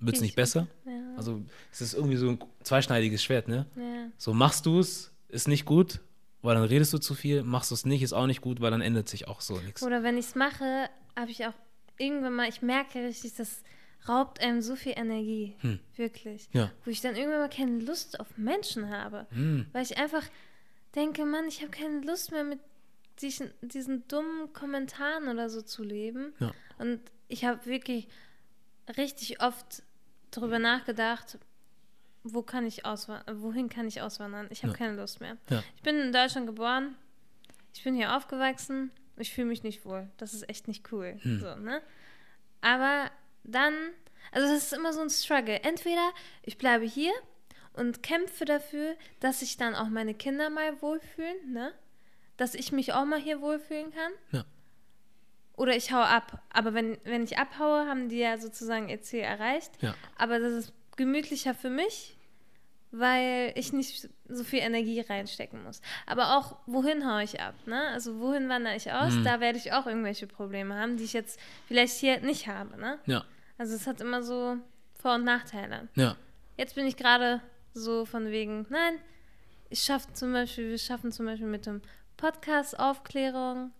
wird es
Ich-
nicht besser.
Ja.
Also es ist irgendwie so ein zweischneidiges Schwert, ne?
ja.
So machst du es, ist nicht gut, weil dann redest du zu viel. Machst du es nicht, ist auch nicht gut, weil dann ändert sich auch so nichts.
Oder wenn ich es mache, habe ich auch irgendwann mal, ich merke richtig, das raubt einem so viel Energie.
Hm.
Wirklich.
Ja.
Wo ich dann irgendwann mal keine Lust auf Menschen habe.
Hm.
Weil ich einfach denke, Mann, ich habe keine Lust mehr mit diesen, diesen dummen Kommentaren oder so zu leben.
Ja.
Und ich habe wirklich richtig oft darüber nachgedacht, wo kann ich auswandern, wohin kann ich auswandern? Ich habe
Ja.
keine Lust mehr.
Ja.
Ich bin in Deutschland geboren, ich bin hier aufgewachsen, ich fühle mich nicht wohl. Das ist echt nicht cool.
Hm.
So, ne? Aber dann, also das ist immer so ein Struggle. Entweder ich bleibe hier und kämpfe dafür, dass sich dann auch meine Kinder mal wohlfühlen, ne? Dass ich mich auch mal hier wohlfühlen kann.
Ja.
Oder ich hau ab. Aber wenn, wenn ich abhaue, haben die ja sozusagen ihr Ziel erreicht.
Ja.
Aber das ist gemütlicher für mich, weil ich nicht so viel Energie reinstecken muss. Aber auch, wohin haue ich ab? Ne? Also wohin wandere ich aus?
Mhm.
Da werde ich auch irgendwelche Probleme haben, die ich jetzt vielleicht hier nicht habe. Ne?
Ja.
Also es hat immer so Vor- und Nachteile.
Ja.
Jetzt bin ich gerade so von wegen, nein, ich schaffe zum Beispiel, wir schaffen zum Beispiel mit dem Podcast Aufklärung.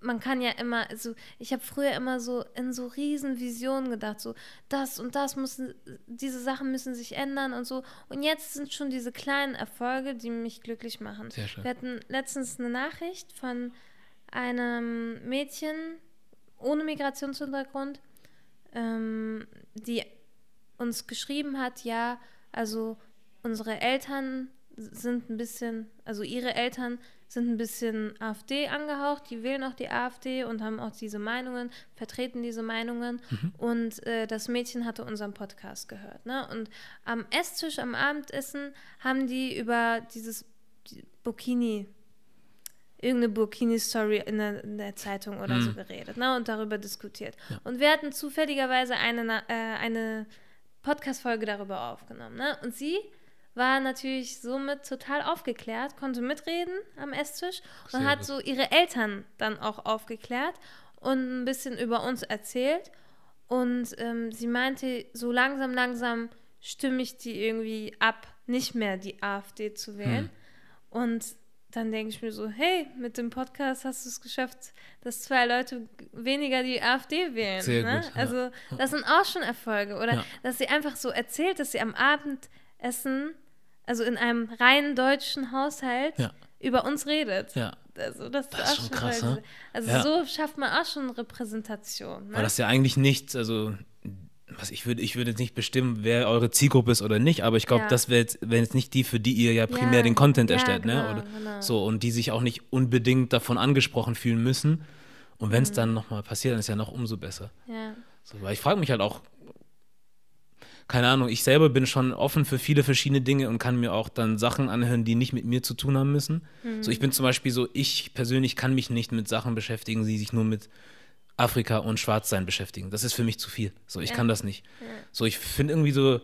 Man kann ja immer, also ich habe früher immer so in so riesen Visionen gedacht, so das und das müssen, diese Sachen müssen sich ändern und so. Und jetzt sind schon diese kleinen Erfolge, die mich glücklich machen.
Sehr schön.
Wir hatten letztens eine Nachricht von einem Mädchen ohne Migrationshintergrund, ähm, die uns geschrieben hat, ja, also unsere Eltern sind ein bisschen, also ihre Eltern sind ein bisschen AfD angehaucht, die wählen auch die AfD und haben auch diese Meinungen, vertreten diese Meinungen. Und äh, das Mädchen hatte unseren Podcast gehört. Ne? Und am Esstisch, am Abendessen, haben die über dieses die Burkini, irgendeine Burkini-Story in der, in der Zeitung oder so geredet ne? und darüber diskutiert. Und wir hatten zufälligerweise eine, äh, eine Podcast-Folge darüber aufgenommen. Ne? Und sie war natürlich somit total aufgeklärt, konnte mitreden am Esstisch und
Sehr
hat so ihre Eltern dann auch aufgeklärt und ein bisschen über uns erzählt. Und ähm, sie meinte, so langsam, langsam stimme ich die irgendwie ab, nicht mehr die AfD zu wählen.
Hm.
Und dann denke ich mir so, hey, mit dem Podcast hast du es geschafft, dass zwei Leute weniger die AfD wählen.
Sehr
ne?
gut, ja.
Also das sind auch schon Erfolge. Oder
Ja.
dass sie einfach so erzählt, dass sie am Abendessen, also in einem rein deutschen Haushalt,
Ja.
über uns redet.
Ja.
Also das,
Das
ist
schon krass, ne?
Also
Ja.
so schafft man auch schon Repräsentation. Ne?
Weil das ja eigentlich nichts, also was ich würde, ich würde jetzt nicht bestimmen, wer eure Zielgruppe ist oder nicht, aber ich glaube,
Ja.
das wäre jetzt, wären jetzt nicht die, für die ihr ja primär
Ja,
den Content erstellt, ne?
genau,
Oder
genau.
so, und die sich auch nicht unbedingt davon angesprochen fühlen müssen. Und wenn es
Mhm.
dann nochmal passiert, dann ist ja noch umso besser.
ja.
So, weil ich frage mich halt auch, keine Ahnung, ich selber bin schon offen für viele verschiedene Dinge und kann mir auch dann Sachen anhören, die nicht mit mir zu tun haben müssen. So, ich bin zum Beispiel so, ich persönlich kann mich nicht mit Sachen beschäftigen, die sich nur mit Afrika und Schwarzsein beschäftigen. Das ist für mich zu viel. So, ich
Ja.
kann das nicht. So, ich finde irgendwie so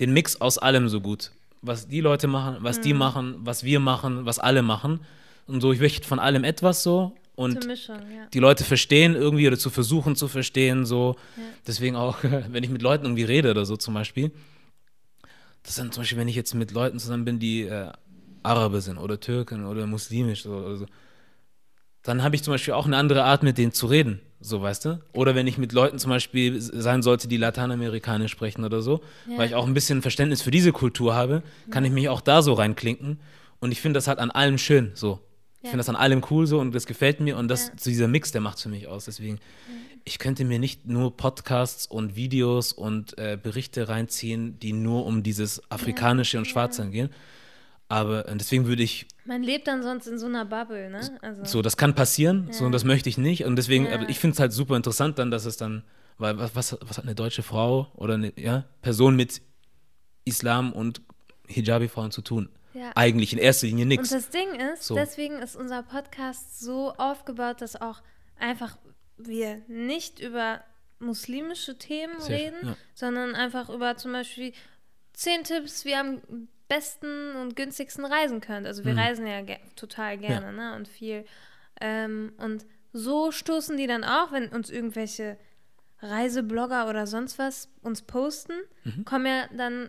den Mix aus allem so gut. Was die Leute machen, was die machen, was wir machen, was alle machen. Und so, ich möchte von allem etwas so. Und
Mischung, ja.
die Leute verstehen irgendwie oder zu versuchen zu verstehen, so.
Ja.
Deswegen auch, wenn ich mit Leuten irgendwie rede oder so zum Beispiel, das dann zum Beispiel, wenn ich jetzt mit Leuten zusammen bin, die äh, Araber sind oder Türken oder muslimisch oder, oder so, dann habe ich zum Beispiel auch eine andere Art, mit denen zu reden, so weißt du. Oder wenn ich mit Leuten zum Beispiel sein sollte, die Lateinamerikanisch sprechen oder so,
Ja.
weil ich auch ein bisschen Verständnis für diese Kultur habe, kann ich mich auch da so reinklinken. Und ich finde das halt an allem schön, so. Ich finde das an allem cool so und das gefällt mir und das, so dieser Mix, der macht für mich aus. Deswegen, ich könnte mir nicht nur Podcasts und Videos und äh, Berichte reinziehen, die nur um dieses Afrikanische und Schwarze gehen. Aber deswegen würde ich
Man lebt dann sonst in so einer Bubble, ne? Also,
so, das kann passieren, so
Ja.
und das möchte ich nicht. Und deswegen,
Ja.
ich finde es halt super interessant dann, dass es dann, weil was, was, was hat eine deutsche Frau oder eine ja, Person mit Islam und Hijabi-Frauen zu tun?
Ja.
Eigentlich in erster Linie
Und
nichts.
das Ding ist,
So.
deswegen ist unser Podcast so aufgebaut, dass auch einfach wir nicht über muslimische Themen
Sehr
reden,
ja.
sondern einfach über zum Beispiel zehn Tipps, wie am besten und günstigsten reisen könnt. Also wir
Mhm.
reisen ja ge total gerne, ne? Und viel. Ähm, und so stoßen die dann auch, wenn uns irgendwelche Reiseblogger oder sonst was uns posten,
Mhm.
kommen ja dann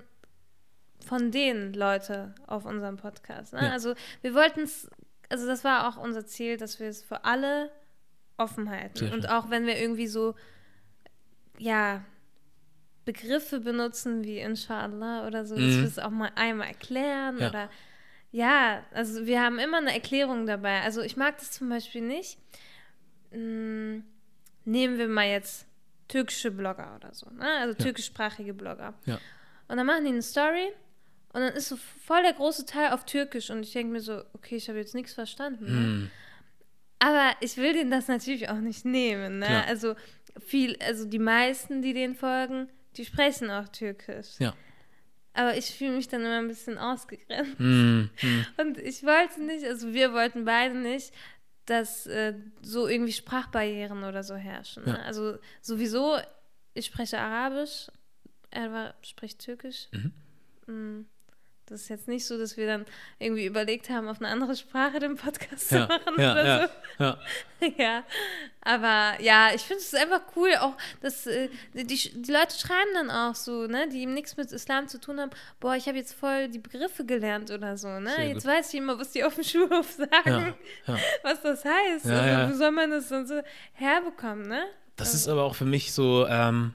von denen Leute auf unserem Podcast. Ne?
Ja.
Also wir wollten es, also das war auch unser Ziel, dass wir es für alle offen halten.
Schön.
Und auch wenn wir irgendwie so, ja, Begriffe benutzen wie Inshallah oder so, dass
Mhm.
wir es auch mal einmal erklären
Ja.
oder ja, also wir haben immer eine Erklärung dabei. Also ich mag das zum Beispiel nicht. Mm, nehmen wir mal jetzt türkische Blogger oder so, ne? also
Ja.
türkischsprachige Blogger.
Ja.
Und dann machen die eine Story und dann ist so voll der große Teil auf Türkisch und ich denke mir so, okay, ich habe jetzt nichts verstanden. Ne?
Hm.
Aber ich will denen das natürlich auch nicht nehmen. Ne?
Klar.
Also viel, also die meisten, die denen folgen, die sprechen auch Türkisch.
Ja.
Aber ich fühle mich dann immer ein bisschen ausgegrenzt.
Hm. Hm.
Und ich wollte nicht, also wir wollten beide nicht, dass äh, so irgendwie Sprachbarrieren oder so herrschen. Ne?
Ja.
Also sowieso, ich spreche Arabisch, er spricht Türkisch.
Mhm.
Das ist jetzt nicht so, dass wir dann irgendwie überlegt haben, auf eine andere Sprache den Podcast
Ja,
zu machen
ja,
oder
ja,
so.
ja.
Ja, aber ja, ich finde es einfach cool, auch dass äh, die, die Leute schreiben dann auch so, ne, die nichts mit Islam zu tun haben, boah, ich habe jetzt voll die Begriffe gelernt oder so, ne?
Sehr
Jetzt
gut.
weiß ich immer, was die auf dem Schulhof sagen, was das heißt. Also. Wie soll man das dann so herbekommen, ne?
Das ist aber auch für mich so, ähm,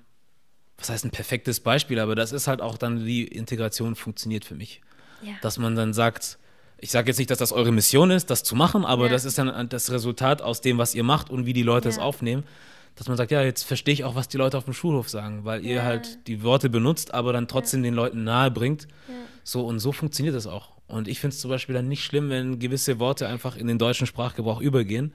was heißt ein perfektes Beispiel, aber das ist halt auch dann, wie Integration funktioniert für mich.
Ja.
Dass man dann sagt, ich sage jetzt nicht, dass das eure Mission ist, das zu machen, aber
Ja.
das ist dann das Resultat aus dem, was ihr macht und wie die Leute es
Ja.
aufnehmen. Dass man sagt, ja, jetzt verstehe ich auch, was die Leute auf dem Schulhof sagen, weil ihr
Ja.
halt die Worte benutzt, aber dann trotzdem den Leuten nahe bringt.
Ja.
So und so funktioniert das auch. Und ich finde es zum Beispiel dann nicht schlimm, wenn gewisse Worte einfach in den deutschen Sprachgebrauch übergehen.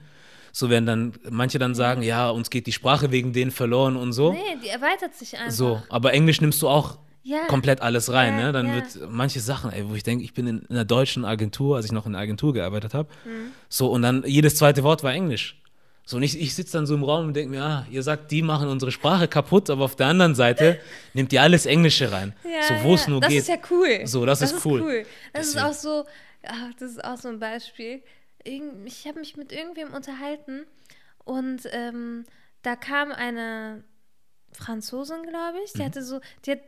So werden dann manche dann sagen, ja, uns geht die Sprache wegen denen verloren und so.
Nee, die erweitert sich einfach.
So, aber Englisch nimmst du auch
Ja.
komplett alles rein,
Ja,
ne? Dann
ja.
wird manche Sachen, ey, wo ich denke, ich bin in, in einer deutschen Agentur, als ich noch in einer Agentur gearbeitet habe.
Mhm.
So, und dann jedes zweite Wort war Englisch. So, und ich, ich sitze dann so im Raum und denke mir, ah, ihr sagt, die machen unsere Sprache kaputt, aber auf der anderen Seite nehmt ihr alles Englische rein.
Ja,
so, wo es nur
das
geht.
ist ja cool.
So, das ist cool.
Das
Deswegen.
ist auch so, ach, das ist auch so ein Beispiel. Irgend, ich habe mich mit irgendwem unterhalten und ähm, da kam eine Franzosin, glaube ich, die
Mhm.
hatte so, die hat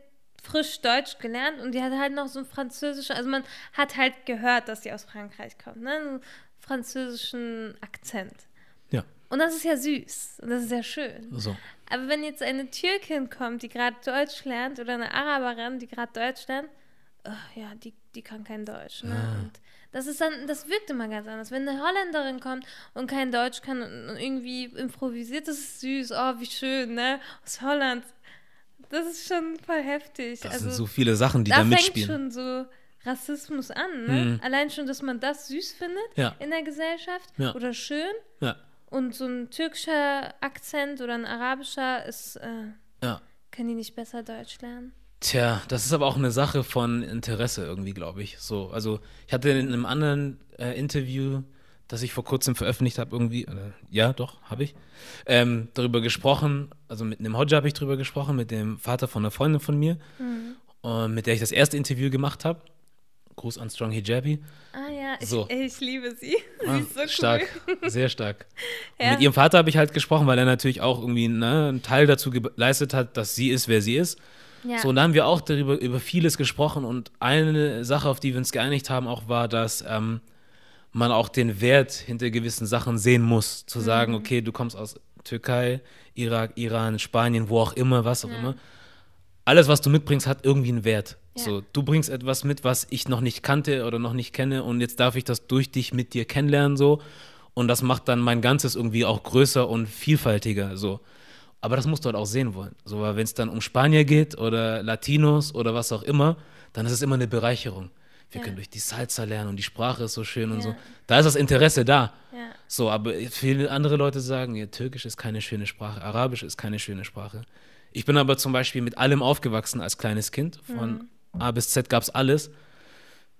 frisch Deutsch gelernt und die hatte halt noch so ein französischen, also man hat halt gehört, dass die aus Frankreich kommt, ne? Einen französischen Akzent.
Ja,
Und das ist ja süß und das ist ja schön.
so.
Aber wenn jetzt eine Türkin kommt, die gerade Deutsch lernt, oder eine Araberin, die gerade Deutsch lernt, ach ja, die, die kann kein Deutsch. Ne?
Ah.
Und das ist dann, das wirkt immer ganz anders. Wenn eine Holländerin kommt und kein Deutsch kann und irgendwie improvisiert, das ist süß, oh, wie schön, ne? Aus Holland. Das ist schon voll heftig.
Das
also,
sind so viele Sachen, die
da
da
fängt
mitspielen.
schon so Rassismus an, ne?
Mhm.
Allein schon, dass man das süß findet
Ja.
in der Gesellschaft
Ja.
oder schön.
Ja,
Und so ein türkischer Akzent oder ein arabischer ist, äh,
ja.
können die nicht besser Deutsch lernen?
Tja, das ist aber auch eine Sache von Interesse irgendwie, glaube ich. So, also ich hatte in einem anderen äh, Interview, das ich vor kurzem veröffentlicht habe, irgendwie, äh, ja, doch, habe ich, ähm, darüber gesprochen, also mit einem Hodja habe ich darüber gesprochen, mit dem Vater von einer Freundin von mir, äh, mit der ich das erste Interview gemacht habe. Gruß an Strong Hijabi.
Ah ja, ich,
So.
ich liebe sie.
Ah,
sie ist so
stark,
cool.
sehr stark. Und
Ja.
Mit ihrem Vater habe ich halt gesprochen, weil er natürlich auch irgendwie ne, einen Teil dazu geleistet hat, dass sie ist, wer sie ist.
Ja.
So, und da haben wir auch darüber über vieles gesprochen und eine Sache, auf die wir uns geeinigt haben, auch war, dass ähm, man auch den Wert hinter gewissen Sachen sehen muss. Zu
Mhm.
sagen, okay, du kommst aus Türkei, Irak, Iran, Spanien, wo auch immer, was auch immer. Alles, was du mitbringst, hat irgendwie einen Wert.
Ja.
So, du bringst etwas mit, was ich noch nicht kannte oder noch nicht kenne und jetzt darf ich das durch dich mit dir kennenlernen so und das macht dann mein Ganzes irgendwie auch größer und vielfältiger so. Aber das musst du halt auch sehen wollen. So, wenn es dann um Spanier geht oder Latinos oder was auch immer, dann ist es immer eine Bereicherung. Wir
Ja.
können durch die Salsa lernen und die Sprache ist so schön und
Ja.
so. Da ist das Interesse da.
Ja.
So, aber viele andere Leute sagen, ja, Türkisch ist keine schöne Sprache, Arabisch ist keine schöne Sprache. Ich bin aber zum Beispiel mit allem aufgewachsen als kleines Kind. Von A bis Z gab es alles.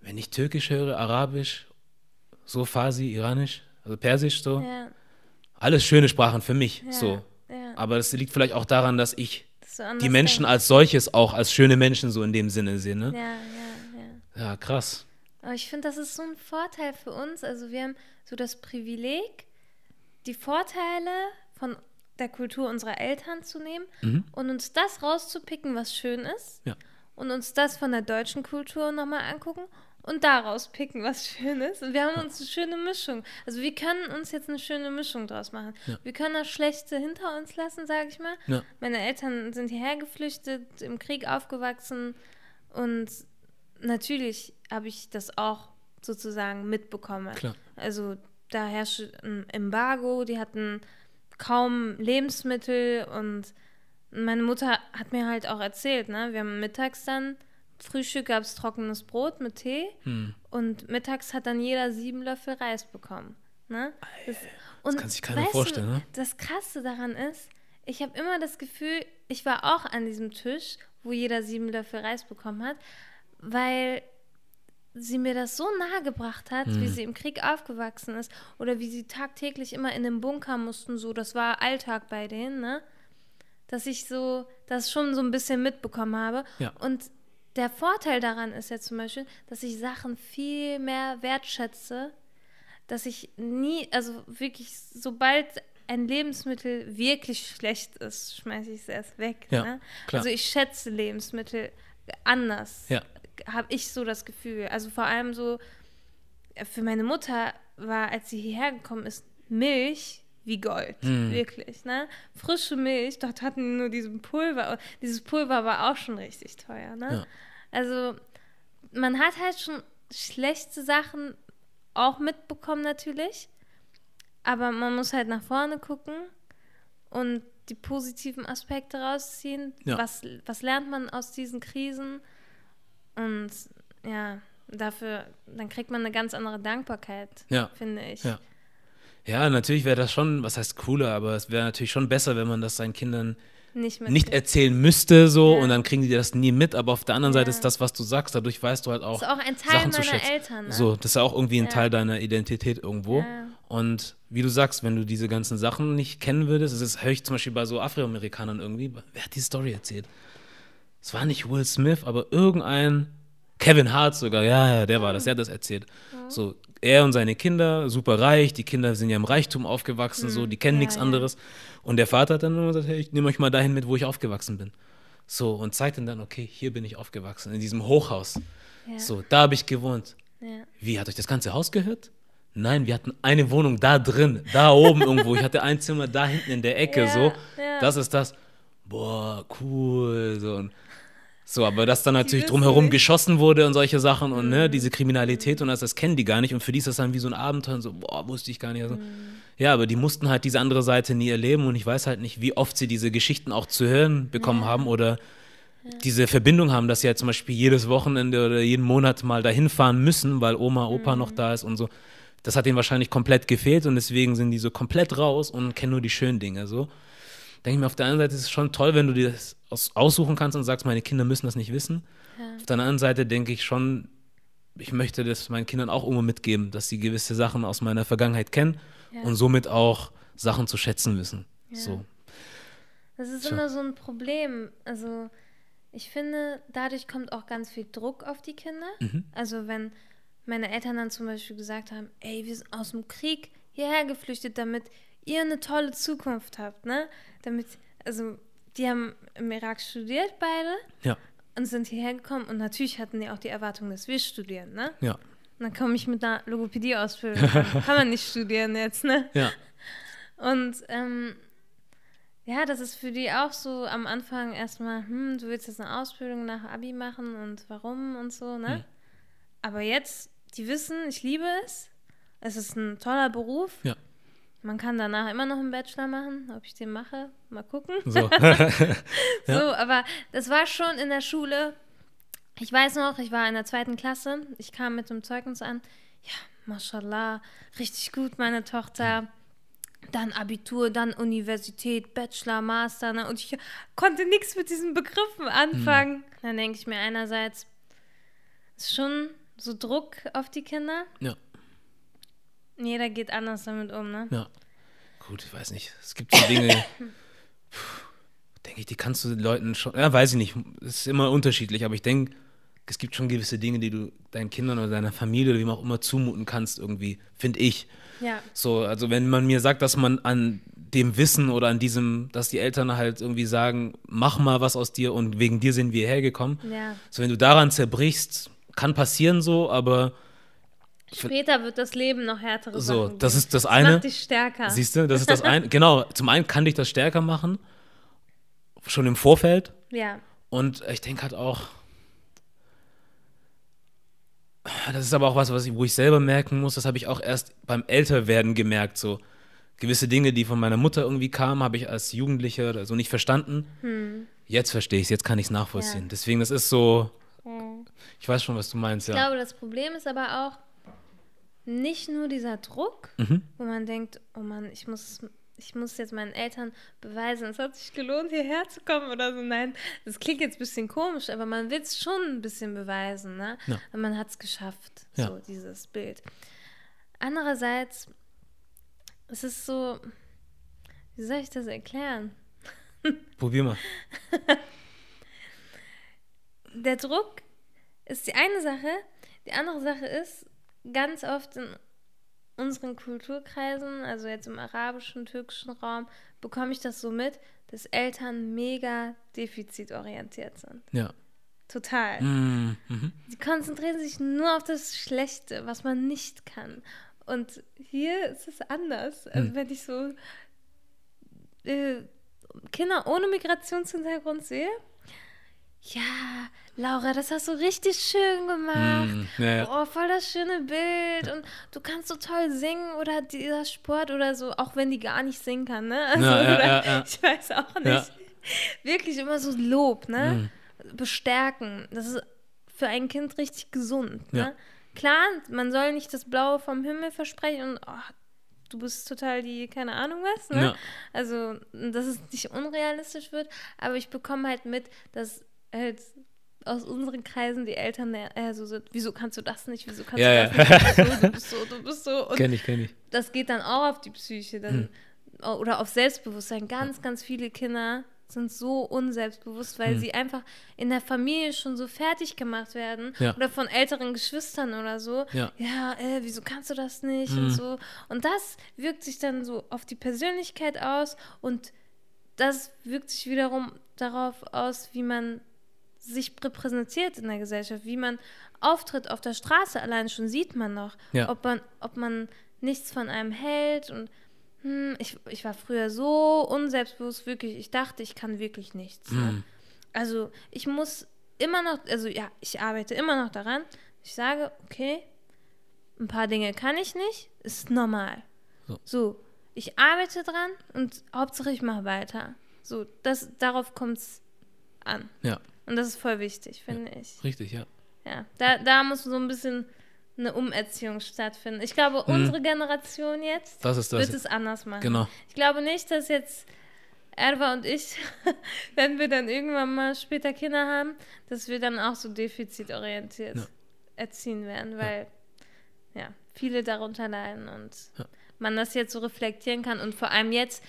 Wenn ich Türkisch höre, Arabisch, so Farsi, Iranisch, also Persisch, so, alles schöne Sprachen für mich. So.
Ja.
Aber das liegt vielleicht auch daran, dass ich
Das ist so anders
die Menschen
denken.
als solches auch als schöne Menschen so in dem Sinne sehe. Ne?
Ja, ja, ja.
Ja, krass.
Aber ich finde, das ist so ein Vorteil für uns. Also wir haben so das Privileg, die Vorteile von der Kultur unserer Eltern zu nehmen und uns das rauszupicken, was schön ist.
Ja.
Und uns das von der deutschen Kultur nochmal angucken und daraus picken, was schön ist. Und wir haben uns eine schöne Mischung. Also wir können uns jetzt eine schöne Mischung draus machen.
Ja.
Wir können das Schlechte hinter uns lassen, sage ich mal.
Ja.
Meine Eltern sind hierher geflüchtet, im Krieg aufgewachsen und natürlich habe ich das auch sozusagen mitbekommen.
Klar.
Also da herrscht ein Embargo, die hatten kaum Lebensmittel und meine Mutter hat mir halt auch erzählt, ne? Wir haben mittags dann, Frühstück gab es trockenes Brot mit Tee
Hm.
und mittags hat dann jeder sieben Löffel Reis bekommen. Ne? Das, und
kann sich keiner vorstellen,
du,
ne?
Das Krasse daran ist, ich habe immer das Gefühl, ich war auch an diesem Tisch, wo jeder sieben Löffel Reis bekommen hat, weil sie mir das so nahe gebracht hat,
Hm.
wie sie im Krieg aufgewachsen ist oder wie sie tagtäglich immer in den Bunker mussten, so das war Alltag bei denen, ne? Dass ich so das schon so ein bisschen mitbekommen habe.
Ja.
Und der Vorteil daran ist ja zum Beispiel, dass ich Sachen viel mehr wertschätze, dass ich nie, also wirklich, sobald ein Lebensmittel wirklich schlecht ist, schmeiße ich es erst weg.
Ja,
ne? Also ich schätze Lebensmittel anders,
Ja.
habe ich so das Gefühl. Also vor allem so, äh, für meine Mutter war, als sie hierher gekommen ist, Milch wie Gold,
Hm.
wirklich. Ne? Frische Milch, dort hatten die nur diesen Pulver. Dieses Pulver war auch schon richtig teuer. Ne?
Ja.
Also man hat halt schon schlechte Sachen auch mitbekommen natürlich, aber man muss halt nach vorne gucken und die positiven Aspekte rausziehen.
Ja.
Was, was lernt man aus diesen Krisen? Und ja, dafür, dann kriegt man eine ganz andere Dankbarkeit,
Ja.
finde ich.
Ja. Ja, natürlich wäre das schon, was heißt cooler, aber es wäre natürlich schon besser, wenn man das seinen Kindern
Nicht,
nicht erzählen müsste so
Ja.
und dann kriegen die das nie mit, aber auf der anderen Seite
Ja.
ist das, was du sagst, dadurch weißt du halt auch,
Das ist auch ein Teil
Sachen zu
meiner
schätzen.
Eltern. Ne?
So, das ist ja auch irgendwie ein
Ja.
Teil deiner Identität irgendwo. Und wie du sagst, wenn du diese ganzen Sachen nicht kennen würdest, das ist, höre ich zum Beispiel bei so Afroamerikanern irgendwie, wer hat die Story erzählt? Es war nicht Will Smith, aber irgendein Kevin Hart sogar, ja, ja, der war das, der hat das erzählt. So, er und seine Kinder, super reich, die Kinder sind ja im Reichtum aufgewachsen, so, die kennen
Ja,
nichts
ja.
anderes. Und der Vater hat dann immer gesagt, hey, ich nehme euch mal dahin mit, wo ich aufgewachsen bin. So, und zeigt ihnen dann, okay, hier bin ich aufgewachsen, in diesem Hochhaus.
Ja.
So, da habe ich gewohnt. Wie, hat euch das ganze Haus gehört? Nein, wir hatten eine Wohnung da drin, da oben irgendwo. Ich hatte ein Zimmer da hinten in der Ecke, so. Das ist das. Boah, cool. So, und so aber dass dann natürlich drumherum
nicht.
geschossen wurde und solche Sachen und
Mhm.
ne, diese Kriminalität und das, das kennen die gar nicht. Und für die ist das dann wie so ein Abenteuer und so, boah, wusste ich gar nicht. Also,
Mhm.
Ja, aber die mussten halt diese andere Seite nie erleben und ich weiß halt nicht, wie oft sie diese Geschichten auch zu hören bekommen haben oder diese Verbindung haben, dass sie halt zum Beispiel jedes Wochenende oder jeden Monat mal dahin fahren müssen, weil Oma, Opa noch da ist und so. Das hat ihnen wahrscheinlich komplett gefehlt und deswegen sind die so komplett raus und kennen nur die schönen Dinge. So denke ich mir, auf der einen Seite ist es schon toll, wenn du dir das aus, aussuchen kannst und sagst, meine Kinder müssen das nicht wissen. Auf der anderen Seite denke ich schon, ich möchte das meinen Kindern auch irgendwo mitgeben, dass sie gewisse Sachen aus meiner Vergangenheit kennen
Ja.
und somit auch Sachen zu schätzen wissen. So.
Das ist
Tja.
immer so ein Problem. Also ich finde, dadurch kommt auch ganz viel Druck auf die Kinder.
Mhm.
Also wenn meine Eltern dann zum Beispiel gesagt haben, ey, wir sind aus dem Krieg hierher geflüchtet, damit ihr eine tolle Zukunft habt, ne? Damit, also die haben im Irak studiert beide
Ja,
und sind hierher gekommen und natürlich hatten die auch die Erwartung, dass wir studieren, ne?
ja,
Und dann komme ich mit einer Logopädie-Ausbildung an. Kann man nicht studieren jetzt, ne?
ja,
Und ähm, ja, das ist für die auch so am Anfang erstmal, hm, du willst jetzt eine Ausbildung nach Abi machen und warum und so, ne?
Hm.
Aber jetzt, die wissen, ich liebe es. Es ist ein toller Beruf.
ja.
Man kann danach immer noch einen Bachelor machen. Ob ich den mache, mal gucken.
So.
So, aber das war schon in der Schule. Ich weiß noch, ich war in der zweiten Klasse. Ich kam mit dem Zeugnis an. Ja, mashallah, richtig gut, meine Tochter. Dann Abitur, dann Universität, Bachelor, Master. Ne? Und ich konnte nichts mit diesen Begriffen anfangen. Dann denke ich mir einerseits, ist schon so Druck auf die Kinder.
ja.
Jeder geht anders damit um, ne?
Ja. Gut, ich weiß nicht. Es gibt so Dinge, denke ich, die kannst du den Leuten schon, ja, weiß ich nicht, es ist immer unterschiedlich, aber ich denke, es gibt schon gewisse Dinge, die du deinen Kindern oder deiner Familie oder wem auch immer zumuten kannst, irgendwie, finde ich.
Ja.
So, also wenn man mir sagt, dass man an dem Wissen oder an diesem, dass die Eltern halt irgendwie sagen, mach mal was aus dir und wegen dir sind wir hergekommen.
Ja.
So, wenn du daran zerbrichst, kann passieren so, aber
Später wird das Leben noch härtere
so,
Sachen
das ist das
Das
eine.
macht dich stärker.
Siehst du, das ist das eine. genau, zum einen kann dich das stärker machen, schon im Vorfeld.
ja.
Und ich denke halt auch, das ist aber auch was, was ich, wo ich selber merken muss, das habe ich auch erst beim Älterwerden gemerkt, so gewisse Dinge, die von meiner Mutter irgendwie kamen, habe ich als Jugendlicher oder so nicht verstanden. Jetzt verstehe ich es, jetzt kann ich es nachvollziehen.
Hm. Ja.
Deswegen, das ist so, ich weiß schon, was du meinst,
Ich
ja.
glaube, das Problem ist aber auch nicht nur dieser Druck,
Mhm.
wo man denkt, oh Mann, ich muss, ich muss jetzt meinen Eltern beweisen, es hat sich gelohnt, hierher zu kommen oder so. Nein, das klingt jetzt ein bisschen komisch, aber man will es schon ein bisschen beweisen, ne?
Ja.
Und man hat es geschafft,
Ja.
so dieses Bild. Andererseits, es ist so, wie soll ich das erklären?
Probier mal.
der Druck ist die eine Sache. Die andere Sache ist, ganz oft in unseren Kulturkreisen, also jetzt im arabischen, türkischen Raum, bekomme ich das so mit, dass Eltern mega defizitorientiert sind.
Ja.
Total.
Mm, mhm.
Sie konzentrieren sich nur auf das Schlechte, was man nicht kann. Und hier ist es anders. Also
Hm.
wenn ich so äh, Kinder ohne Migrationshintergrund sehe, ja, Laura, das hast du richtig schön gemacht.
Mm, ja, ja.
Oh, voll das schöne Bild und du kannst so toll singen oder dieser Sport oder so, auch wenn die gar nicht singen kann, ne? Also,
Ja.
Ich weiß auch nicht. Wirklich immer so Lob, ne?
Mhm.
Bestärken. Das ist für ein Kind richtig gesund, ne? Klar, man soll nicht das Blaue vom Himmel versprechen und oh, du bist total die, keine Ahnung was, ne? Also, dass es nicht unrealistisch wird, aber ich bekomme halt mit, dass halt aus unseren Kreisen die Eltern eher so sind, wieso kannst du das nicht, wieso kannst
Ja,
du
ja.
das nicht, du bist so, du bist so, du bist so. Und
Kenn ich, kenn ich.
das geht dann auch auf die Psyche dann,
Hm.
oder auf Selbstbewusstsein. Ganz, ganz viele Kinder sind so unselbstbewusst, weil
Hm.
sie einfach in der Familie schon so fertig gemacht werden
Ja.
oder von älteren Geschwistern oder so.
Ja.
äh, wieso kannst du das nicht
Hm.
und so. Und das wirkt sich dann so auf die Persönlichkeit aus und das wirkt sich wiederum darauf aus, wie man sich repräsentiert in der Gesellschaft, wie man auftritt auf der Straße. Allein schon sieht man noch,
Ja.
ob, man, ob man nichts von einem hält. Und hm, ich, ich war früher so unselbstbewusst, wirklich. Ich dachte, ich kann wirklich nichts. Ne?
Mm.
Also ich muss immer noch, also ja, ich arbeite immer noch daran. Ich sage, okay, ein paar Dinge kann ich nicht, ist normal.
So.
So, ich arbeite dran und Hauptsache ich mache weiter. So, das, darauf kommt es an.
Ja,
Und das ist voll wichtig, finde ich.
richtig, ja.
Ja, da, da muss so ein bisschen eine Umerziehung stattfinden. Ich glaube, unsere Generation jetzt.
Das ist das.
wird es anders machen.
Genau.
Ich glaube nicht, dass jetzt Erwa und ich, wenn wir dann irgendwann mal später Kinder haben, dass wir dann auch so defizitorientiert
Ja.
erziehen werden, weil ja. viele darunter leiden und
Ja.
man das jetzt so reflektieren kann und vor allem jetzt,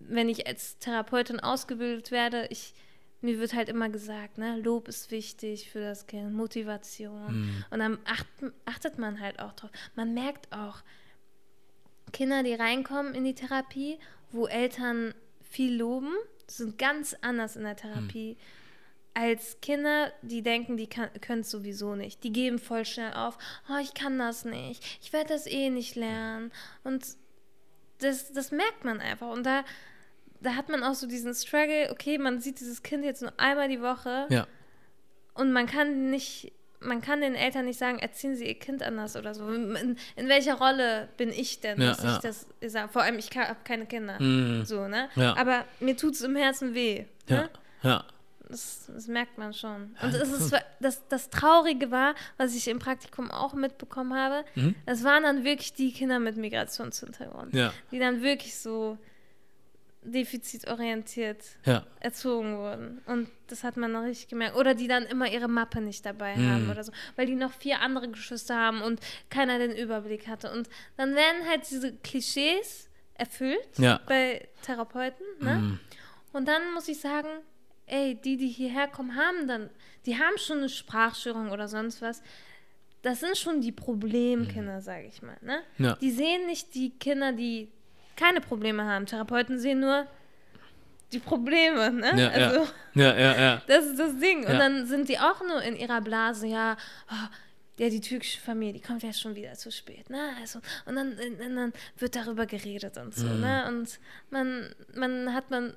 wenn ich als Therapeutin ausgebildet werde, ich mir wird halt immer gesagt, ne, Lob ist wichtig für das Kind, Motivation.
Mhm.
Und dann acht, achtet man halt auch drauf. Man merkt auch, Kinder, die reinkommen in die Therapie, wo Eltern viel loben, sind ganz anders in der Therapie als Kinder, die denken, die können es sowieso nicht. Die geben voll schnell auf, oh, ich kann das nicht, ich werde das eh nicht lernen. Und das, das merkt man einfach. Und da, da hat man auch so diesen Struggle, okay, man sieht dieses Kind jetzt nur einmal die Woche
Ja,
und man kann nicht, man kann den Eltern nicht sagen, erziehen sie ihr Kind anders oder so. In, in welcher Rolle bin ich denn,
Ja,
dass
ja.
ich das sage? Vor allem, ich habe keine Kinder.
Mm.
So, ne?
Ja.
Aber mir tut es im Herzen weh.
ja,
Ne?
ja.
Das, das merkt man schon. Und es ist, das, das Traurige war, was ich im Praktikum auch mitbekommen habe,
Mhm.
das waren dann wirklich die Kinder mit Migrationshintergrund,
Ja,
die dann wirklich so defizitorientiert
ja,
erzogen wurden. Und das hat man noch richtig gemerkt. Oder die dann immer ihre Mappe nicht dabei haben
Mhm.
oder so, weil die noch vier andere Geschwister haben und keiner den Überblick hatte. Und dann werden halt diese Klischees erfüllt
Ja.
bei Therapeuten. Ne?
Mm.
Und dann muss ich sagen, ey, die, die hierher kommen, haben dann, die haben schon eine Sprachstörung oder sonst was. Das sind schon die Problemkinder, sage ich mal. Ne?
Ja.
Die sehen nicht die Kinder, die keine Probleme haben. Therapeuten sehen nur die Probleme. Ne?
Ja,
also,
ja, ja, ja, ja.
das ist das Ding. Und
Ja.
dann sind die auch nur in ihrer Blase, ja, oh, ja, die türkische Familie, die kommt ja schon wieder zu spät, ne? Also, und dann, und dann wird darüber geredet und so,
Mhm.
ne? Und man, man hat man,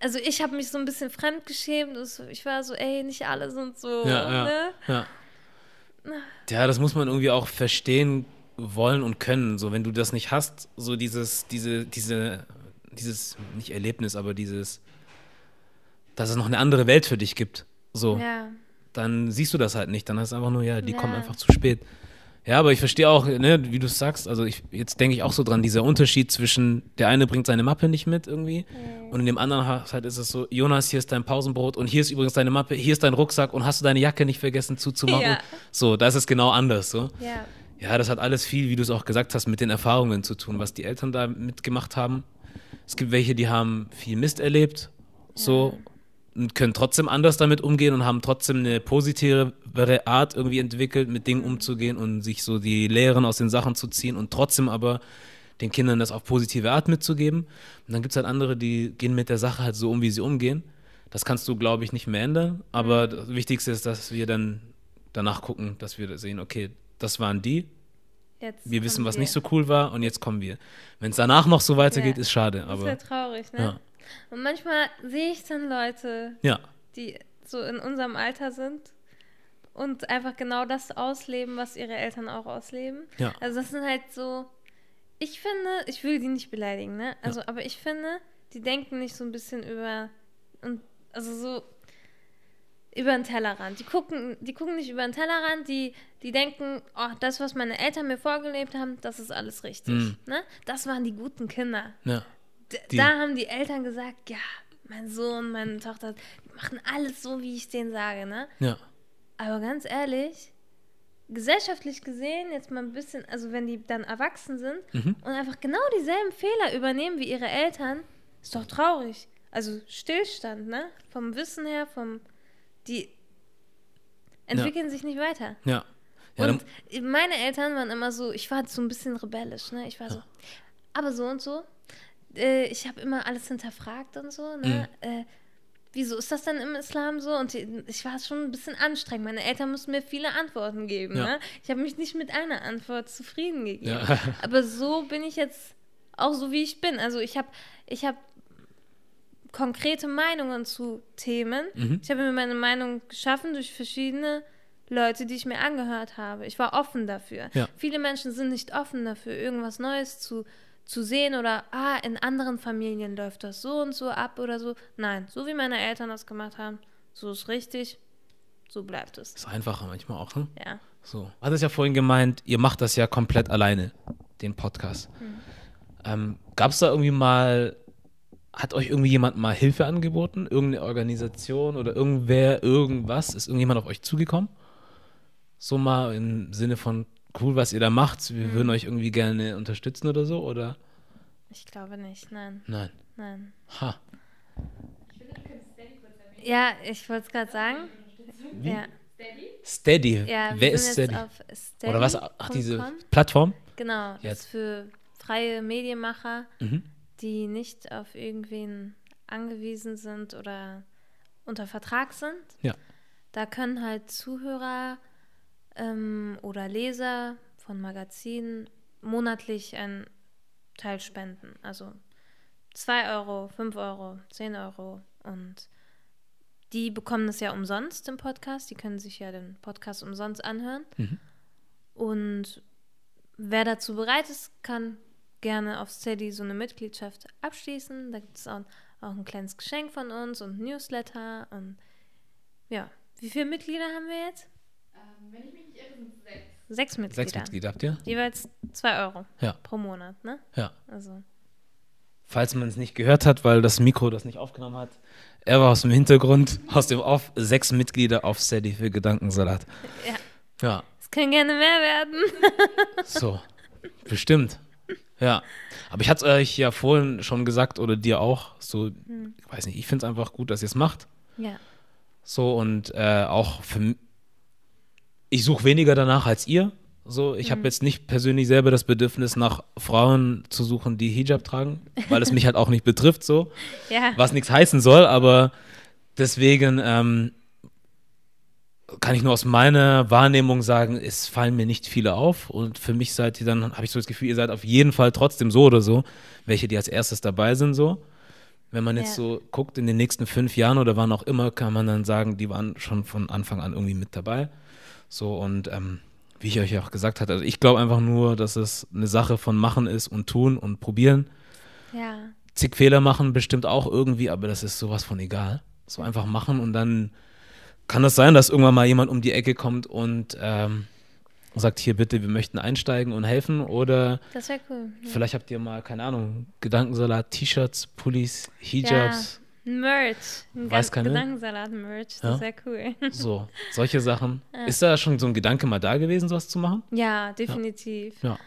also ich habe mich so ein bisschen fremdgeschämt. Ich war so, ey, nicht alle sind so,
Ja, ja.
ne?
Ja. ja, das muss man irgendwie auch verstehen wollen und können. So, wenn du das nicht hast, so dieses, diese, diese, dieses, nicht Erlebnis, aber dieses, dass es noch eine andere Welt für dich gibt. So,
Ja,
dann siehst du das halt nicht. Dann hast du einfach nur, ja, die
Ja.
kommen einfach zu spät. Ja, aber ich verstehe auch, ne, wie du es sagst, also ich, jetzt denke ich auch so dran, dieser Unterschied zwischen, der eine bringt seine Mappe nicht mit irgendwie und in dem anderen Haushalt ist es so, Jonas, hier ist dein Pausenbrot und hier ist übrigens deine Mappe, hier ist dein Rucksack und hast du deine Jacke nicht vergessen zuzumachen?
Ja.
So, da ist es genau anders, so.
ja,
Ja, das hat alles viel, wie du es auch gesagt hast, mit den Erfahrungen zu tun, was die Eltern da mitgemacht haben. Es gibt welche, die haben viel Mist erlebt, so, und können trotzdem anders damit umgehen und haben trotzdem eine positivere Art irgendwie entwickelt, mit Dingen umzugehen und sich so die Lehren aus den Sachen zu ziehen und trotzdem aber den Kindern das auf positive Art mitzugeben. Und dann gibt es halt andere, die gehen mit der Sache halt so um, wie sie umgehen. Das kannst du, glaube ich, nicht mehr ändern. Aber das Wichtigste ist, dass wir dann danach gucken, dass wir sehen, okay, das waren die,
jetzt.
wir wissen, was
wir.
nicht so cool war und jetzt kommen wir. Wenn es danach noch so weitergeht,
Ja.
ist schade.
Das
Aber
wäre traurig, ne?
ja,
Und manchmal sehe ich dann Leute,
ja,
die so in unserem Alter sind und einfach genau das ausleben, was ihre Eltern auch ausleben.
Ja.
Also das sind halt so, ich finde, ich will die nicht beleidigen, ne? Also, aber ich finde, die denken nicht so ein bisschen über und also so über den Tellerrand. Die gucken, die gucken nicht über den Tellerrand, die, die denken, oh, das, was meine Eltern mir vorgelebt haben, das ist alles richtig.
Mhm.
Ne? Das waren die guten Kinder.
ja, Die-
da haben die Eltern gesagt, ja, mein Sohn, meine Tochter, die machen alles so, wie ich denen sage, ne?
ja,
Aber ganz ehrlich, gesellschaftlich gesehen, jetzt mal ein bisschen, also wenn die dann erwachsen sind
Mhm.
und einfach genau dieselben Fehler übernehmen wie ihre Eltern, ist doch traurig. Also Stillstand, ne? Vom Wissen her, vom, die entwickeln sich nicht weiter.
ja. ja
Und meine Eltern waren immer so, ich war so ein bisschen rebellisch, ne? Ich war so, aber so und so. Äh, ich habe immer alles hinterfragt und so, ne?
Mhm.
Äh, wieso ist das denn im Islam so? Und ich war schon ein bisschen anstrengend. Meine Eltern mussten mir viele Antworten geben,
Ja.
ne? Ich habe mich nicht mit einer Antwort zufrieden gegeben.
Ja.
Aber so bin ich jetzt auch so, wie ich bin. Also ich habe ich hab konkrete Meinungen zu Themen.
Mhm.
Ich habe mir meine Meinung geschaffen durch verschiedene Leute, die ich mir angehört habe. Ich war offen dafür.
Ja.
Viele Menschen sind nicht offen dafür, irgendwas Neues zu, zu sehen oder, ah, in anderen Familien läuft das so und so ab oder so. Nein, so wie meine Eltern das gemacht haben, so ist richtig, so bleibt es.
ist einfacher manchmal auch, ne?
Ja.
So. Du hattest ja vorhin gemeint, ihr macht das ja komplett alleine, den Podcast.
Hm.
Ähm, Gab es da irgendwie mal, hat euch irgendwie jemand mal Hilfe angeboten? Irgendeine Organisation oder irgendwer, irgendwas? Ist irgendjemand auf euch zugekommen? So mal im Sinne von, cool, was ihr da macht, wir
Hm.
würden euch irgendwie gerne unterstützen oder so? Oder?
Ich glaube nicht, nein,
Nein.
nein.
Ha.
Ich finde, du könntest Steady kurz erwähnen.
Ja, ich wollte es gerade sagen. Ja,
Steady?
Steady.
ja
Wer ist Steady?
auf steady.
Oder was? Ach, diese. Plattform?
Genau, das
Jetzt.
ist für freie Medienmacher,
Mhm.
Die nicht auf irgendwen angewiesen sind oder unter Vertrag sind.
Ja.
Da können halt Zuhörer ähm, oder Leser von Magazinen monatlich einen Teil spenden. Also 2 Euro, 5 Euro, 10 Euro. Und die bekommen das ja umsonst im Podcast. Die können sich ja den Podcast umsonst anhören.
Mhm.
Und wer dazu bereit ist, kann gerne auf Steady so eine Mitgliedschaft abschließen. Da gibt es auch, auch ein kleines Geschenk von uns und ein Newsletter. Und ja, wie viele Mitglieder haben wir jetzt?
Ähm, wenn ich mich nicht irre, sind sechs.
Sechs Mitglieder.
Sechs Mitglieder habt ihr?
Jeweils zwei Euro
Ja.
pro Monat, ne?
Ja.
Also,
Falls man es nicht gehört hat, weil das Mikro das nicht aufgenommen hat, er war aus dem Hintergrund, aus dem Off, sechs Mitglieder auf Steady für Gedankensalat.
ja,
Ja,
es können gerne mehr werden.
so. Bestimmt. Ja. Aber ich hatte es euch ja vorhin schon gesagt oder dir auch, so, ich weiß nicht, ich finde es einfach gut, dass ihr es macht.
Ja.
So und äh, auch für ich suche weniger danach als ihr. So, ich habe jetzt nicht persönlich selber das Bedürfnis, nach Frauen zu suchen, die Hijab tragen, weil es mich halt auch nicht betrifft, so.
Ja.
Was nichts heißen soll, aber deswegen ähm, kann ich nur aus meiner Wahrnehmung sagen, es fallen mir nicht viele auf und für mich seid ihr dann, habe ich so das Gefühl, ihr seid auf jeden Fall trotzdem so oder so, welche, die als erstes dabei sind, so. Wenn man jetzt
Ja.
so guckt, in den nächsten fünf Jahren oder wann auch immer, kann man dann sagen, die waren schon von Anfang an irgendwie mit dabei. So und ähm, wie ich euch auch gesagt hatte, also ich glaube einfach nur, dass es eine Sache von machen ist und tun und probieren.
Ja.
Zig Fehler machen bestimmt auch irgendwie, aber das ist sowas von egal. So einfach machen und dann kann es sein, dass irgendwann mal jemand um die Ecke kommt und ähm, sagt, hier bitte, wir möchten einsteigen und helfen oder
Das wäre cool. Ja.
vielleicht habt ihr mal, keine Ahnung, Gedankensalat, T-Shirts, Pullis, Hijabs,
Ein Merch. Ein
Weiß keine?
Gedankensalat-Merch.
Ja.
Das wäre cool.
so, solche Sachen. Ist da schon so ein Gedanke mal da gewesen, sowas zu machen?
Ja, definitiv.
Ja.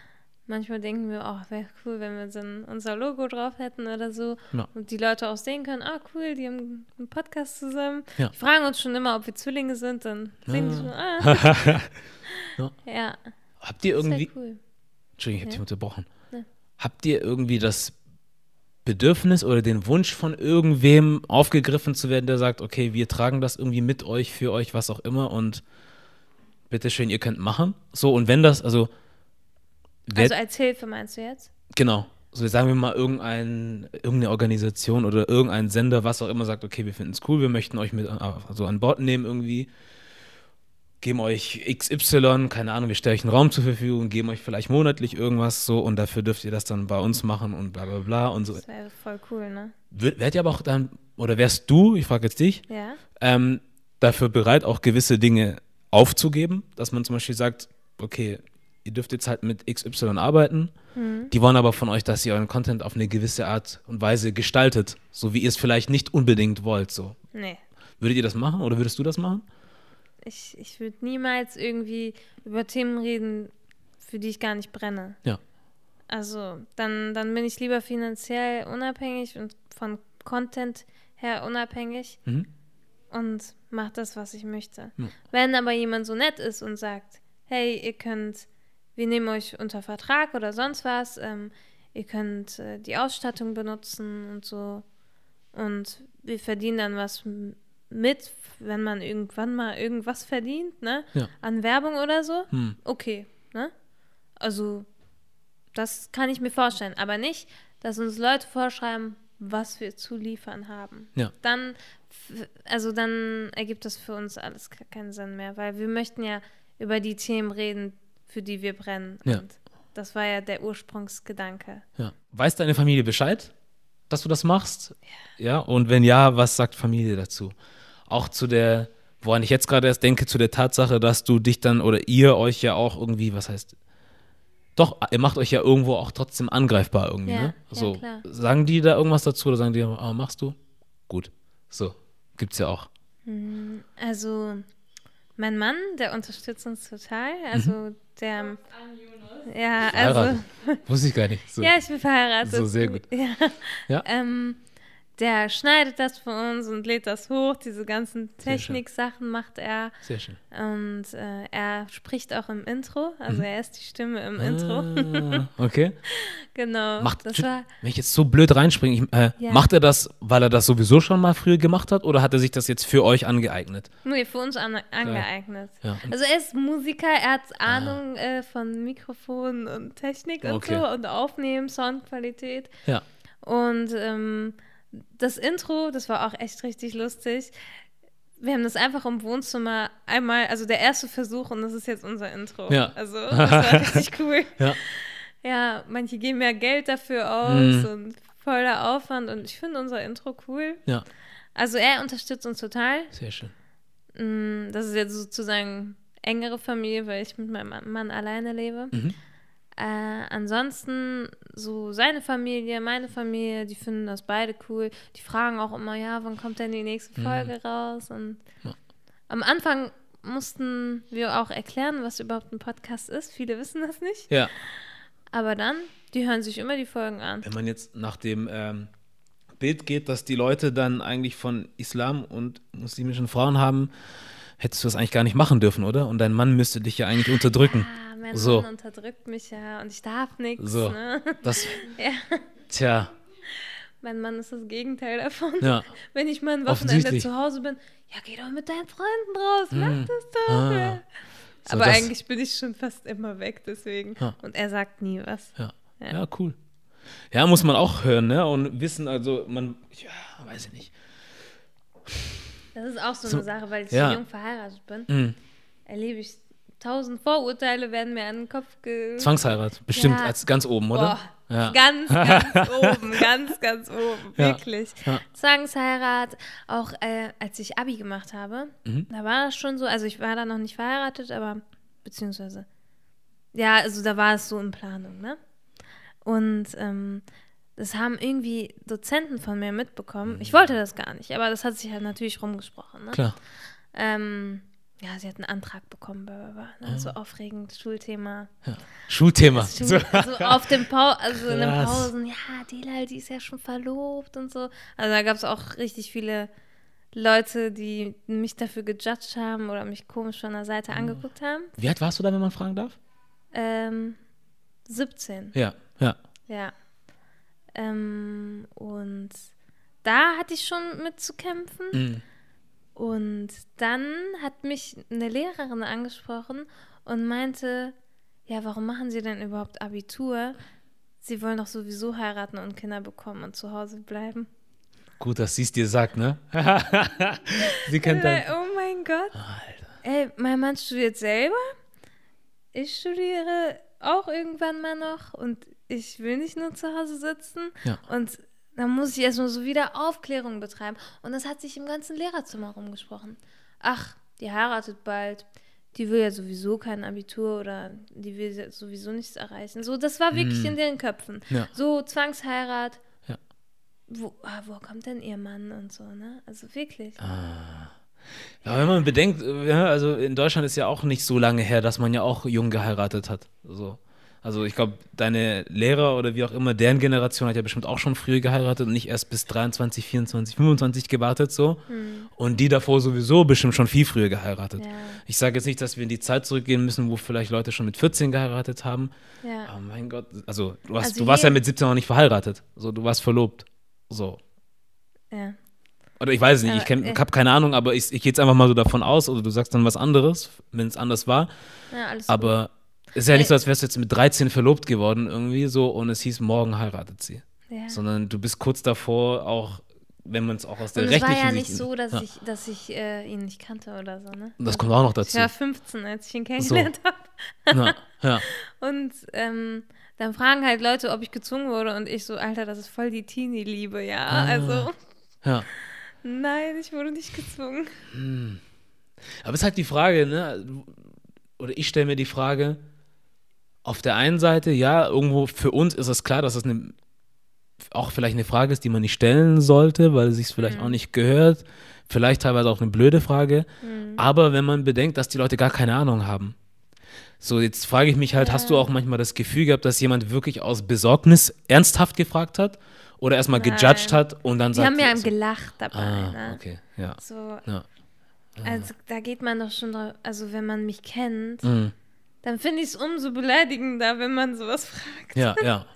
Manchmal denken wir, oh, wäre cool, wenn wir so ein, unser Logo drauf hätten oder so.
Ja.
Und die Leute auch sehen können, ah, cool, die haben einen Podcast zusammen.
Ja.
Die fragen uns schon immer, ob wir Zwillinge sind. Dann sehen die
Ah.
schon, ah.
Ja.
ja,
Habt ihr irgendwie,
cool.
Entschuldigung, ich habe dich unterbrochen. Habt ihr irgendwie das Bedürfnis oder den Wunsch von irgendwem aufgegriffen zu werden, der sagt, okay, wir tragen das irgendwie mit euch, für euch, was auch immer und bitteschön, ihr könnt machen? So, und wenn das, also,
Also als Hilfe meinst du jetzt?
genau, so sagen wir mal irgendein, irgendeine Organisation oder irgendein Sender, was auch immer sagt, okay, wir finden es cool, wir möchten euch mit also an Bord nehmen irgendwie, geben euch XY, keine Ahnung, wir stellen euch einen Raum zur Verfügung, geben euch vielleicht monatlich irgendwas so und dafür dürft ihr das dann bei uns machen und bla bla bla und so.
Das wäre voll cool, ne?
Wär- Wärt ihr aber auch dann, oder wärst du, ich frage jetzt dich,
Ja.
ähm, dafür bereit, auch gewisse Dinge aufzugeben, dass man zum Beispiel sagt, okay, ihr dürft jetzt halt mit XY arbeiten, die wollen aber von euch, dass ihr euren Content auf eine gewisse Art und Weise gestaltet, so wie ihr es vielleicht nicht unbedingt wollt, so.
Nee.
Würdet ihr das machen oder würdest du das machen?
Ich, ich würde niemals irgendwie über Themen reden, für die ich gar nicht brenne.
Ja.
Also, dann, dann bin ich lieber finanziell unabhängig und von Content her unabhängig
Mhm.
und mache das, was ich möchte.
Ja.
Wenn aber jemand so nett ist und sagt, hey, ihr könnt, wir nehmen euch unter Vertrag oder sonst was, ähm, ihr könnt äh, die Ausstattung benutzen und so und wir verdienen dann was mit, wenn man irgendwann mal irgendwas verdient, ne?
Ja.
An Werbung oder so,
Hm.
okay, ne? Also, das kann ich mir vorstellen, aber nicht, dass uns Leute vorschreiben, was wir zu liefern haben.
Ja.
Dann, also dann ergibt das für uns alles ke- keinen Sinn mehr, weil wir möchten ja über die Themen reden, für die wir brennen.
Ja.
Und das war ja der Ursprungsgedanke.
Ja. Weiß deine Familie Bescheid, dass du das machst? Ja. Und wenn ja, was sagt Familie dazu? Auch zu der, woran ich jetzt gerade erst denke, zu der Tatsache, dass du dich dann oder ihr euch ja auch irgendwie, was heißt, doch, ihr macht euch ja irgendwo auch trotzdem angreifbar irgendwie,
Ja,
ne?
ja,
So,
klar.
sagen die da irgendwas dazu oder sagen die, ah, machst du? Gut. So, gibt's ja auch.
Also, mein Mann, der unterstützt uns total. Also, der,
An Jonas.
ja, also.
Wusste ich gar nicht. So.
ja, ich bin verheiratet.
So, sehr gut.
Ja.
Ja.
Ähm, der schneidet das für uns und lädt das hoch. Diese ganzen. Techniksachen macht er.
Sehr schön.
Und äh, er spricht auch im Intro. Also er ist die Stimme im Intro.
Ah, okay.
genau.
Macht,
das war,
wenn ich jetzt so blöd reinspringe, ich, äh,
Ja.
macht er das, weil er das sowieso schon mal früher gemacht hat oder hat er sich das jetzt für euch angeeignet?
nee, für uns an, angeeignet.
Ja.
Also er ist Musiker, er hat Ahnung äh, von Mikrofon und Technik und
Okay.
so und Aufnehmen, Soundqualität.
Ja.
Und ähm, das Intro, das war auch echt richtig lustig. Wir haben das einfach im Wohnzimmer einmal, also der erste Versuch und das ist jetzt unser Intro.
Ja.
Also das war richtig cool.
Ja.
Ja, manche geben ja Geld dafür aus
Mhm.
und voller Aufwand und ich finde unser Intro cool.
Ja.
Also er unterstützt uns total.
Sehr schön.
Mm, Das ist jetzt sozusagen engere Familie, weil ich mit meinem Mann alleine lebe.
Mhm.
Äh, ansonsten so seine Familie, meine Familie, die finden das beide cool. Die fragen auch immer, ja, wann kommt denn die nächste Folge raus? Und
Mhm. Ja.
am Anfang mussten wir auch erklären, was überhaupt ein Podcast ist. Viele wissen das nicht.
Ja.
Aber dann, die hören sich immer die Folgen an.
Wenn man jetzt nach dem ähm, Bild geht, dass die Leute dann eigentlich von Islam und muslimischen Frauen haben, hättest du das eigentlich gar nicht machen dürfen, oder? Und dein Mann müsste dich ja eigentlich unterdrücken.
Ah, mein
So.
Mann unterdrückt mich ja und ich darf nichts.
So.
Ne?
Das,
Ja.
tja,
Mein Mann ist das Gegenteil davon.
ja.
Wenn ich mal ein Wochenende zu Hause bin, ja, geh doch mit deinen Freunden raus, mach das doch.
Ah.
ja.
So,
Aber
das-
eigentlich bin ich schon fast immer weg, deswegen.
Ja.
Und er sagt nie was.
Ja.
Ja.
ja, cool. Ja, muss man auch hören, ne? Und wissen, also man, ja, weiß ich nicht.
Das ist auch so,
So,
eine Sache, weil ich
ja.
so jung verheiratet bin.
Mhm.
Erlebe ich tausend Vorurteile, werden mir an den Kopf ge...
Zwangsheirat, bestimmt
Ja.
als ganz oben, oder?
Boah,
Ja.
Ganz, ganz oben, ganz, ganz oben, wirklich.
Ja.
Zwangsheirat, auch äh, als ich Abi gemacht habe,
Mhm.
da war das schon so, also ich war da noch nicht verheiratet, aber beziehungsweise, ja, also da war es so in Planung, ne? Und ähm, das haben irgendwie Dozenten von mir mitbekommen. Ich wollte das gar nicht, aber das hat sich halt natürlich rumgesprochen, ne?
Klar.
Ähm, ja, sie hat einen Antrag bekommen, bla, bla, bla, ne? so aufregend, Schulthema.
Schulthema.
So,
So.
auf dem Pau also in den. Pausen, ja, Delal, die ist ja schon verlobt und so. Also da gab es auch richtig viele Leute, die mich dafür gejudged haben oder mich komisch von der Seite
Mhm.
angeguckt haben.
Wie alt warst du da, wenn man fragen darf?
Ähm, 17,
Ja, ja.
ja. Ähm, und da hatte ich schon mit zu kämpfen.
Mhm.
Und dann hat mich eine Lehrerin angesprochen und meinte, ja, warum machen Sie denn überhaupt Abitur? Sie wollen doch sowieso heiraten und Kinder bekommen und zu Hause bleiben.
Gut, dass sie es dir sagt, ne? sie kennt dein.
oh mein Gott. Ey, mein Mann studiert selber. Ich studiere auch irgendwann mal noch und ich will nicht nur zu Hause sitzen.
Ja.
Und dann muss ich erstmal so wieder Aufklärung betreiben. Und das hat sich im ganzen Lehrerzimmer rumgesprochen. Ach, die heiratet bald. Die will ja sowieso kein Abitur oder die will ja sowieso nichts erreichen. So, das war wirklich in deren Köpfen.
Ja.
So, Zwangsheirat.
Ja.
Wo, ah, wo kommt denn ihr Mann und so, ne? Also wirklich.
Ja, wenn man bedenkt, äh, also in Deutschland ist ja auch nicht so lange her, dass man ja auch jung geheiratet hat. So. Also ich glaube, deine Lehrer oder wie auch immer, deren Generation hat ja bestimmt auch schon früh geheiratet und nicht erst bis 23, 24, 25 gewartet so. Und die davor sowieso bestimmt schon viel früher geheiratet.
Ja.
Ich sage jetzt nicht, dass wir in die Zeit zurückgehen müssen, wo vielleicht Leute schon mit 14 geheiratet haben.
Ja.
Aber mein Gott, also du, hast,
Also
du warst ja mit 17 noch nicht verheiratet. So, du warst verlobt. So.
Ja.
Oder ich weiß es nicht,
Aber,
ich, kenn-
äh,
ich habe keine Ahnung, aber ich, ich gehe jetzt einfach mal so davon aus, oder du sagst dann was anderes, wenn es anders war.
ja, alles gut.
Ist ja nicht
Äh,
so, als wärst du jetzt mit 13 verlobt geworden irgendwie so und es hieß, morgen heiratet sie.
Ja.
Sondern du bist kurz davor auch, wenn man es auch aus der
Und es war
rechtlichen
ja nicht
Sicht-
so, dass
Ja.
ich, dass ich äh, ihn nicht kannte oder so, ne?
Das kommt auch noch
Ich
dazu.
war 15, als ich ihn kennengelernt habe.
Ja, ja.
Und ähm, dann fragen halt Leute, ob ich gezwungen wurde und ich so, Alter, das ist voll die Teenie-Liebe, ja.
Ah.
Also,
ja.
nein, ich wurde nicht gezwungen.
Aber es ist halt die Frage, ne? Oder ich stelle mir die Frage, auf der einen Seite, ja, irgendwo für uns ist es klar, dass es eine, auch vielleicht eine Frage ist, die man nicht stellen sollte, weil es sich vielleicht auch nicht gehört. Vielleicht teilweise auch eine blöde Frage. Aber wenn man bedenkt, dass die Leute gar keine Ahnung haben. So, jetzt frage ich mich halt, hast du auch manchmal das Gefühl gehabt, dass jemand wirklich aus Besorgnis ernsthaft gefragt hat? Oder erstmal gejudged hat und dann
Die
sagt
haben ja
so,
gelacht dabei,
Ah,
ne?
okay, ja.
So,
ja.
also da geht man doch schon drauf, also wenn man mich kennt,
Mhm.
Dann finde ich es umso beleidigender, wenn man sowas fragt.
Ja, ja.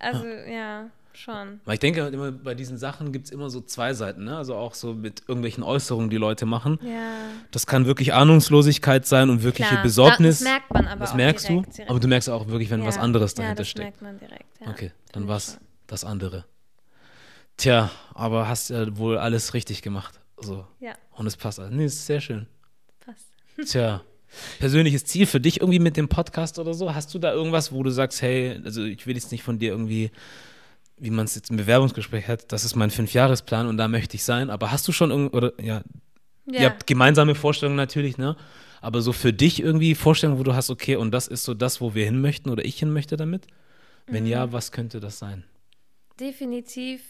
Also, ja, schon.
Weil ich denke, immer bei diesen Sachen gibt es immer so zwei Seiten, ne? Also auch so mit irgendwelchen Äußerungen, die Leute machen.
Ja.
Das kann wirklich Ahnungslosigkeit sein und wirkliche
Klar,
Besorgnis.
Das merkt man aber
das
auch
merkst
direkt,
du.
direkt.
Aber du merkst auch wirklich, wenn
ja.
was anderes
ja,
dahinter
das
steckt.
merkt man direkt, ja.
Okay, dann war es das andere. Tja, aber hast ja wohl alles richtig gemacht. So.
Ja,
Und es passt. alles. Nee, ist sehr schön.
passt.
Tja. Persönliches Ziel für dich irgendwie mit dem Podcast oder so? Hast du da irgendwas, wo du sagst, hey, also ich will jetzt nicht von dir irgendwie, wie man es jetzt im Bewerbungsgespräch hat, das ist mein Fünfjahresplan und da möchte ich sein, aber hast du schon irgend oder ja,
Ja.
ihr habt gemeinsame Vorstellungen natürlich, ne? Aber so für dich irgendwie Vorstellungen, wo du hast, okay, und das ist so das, wo wir hin möchten oder ich hin möchte damit? Wenn
Mhm.
ja, was könnte das sein?
Definitiv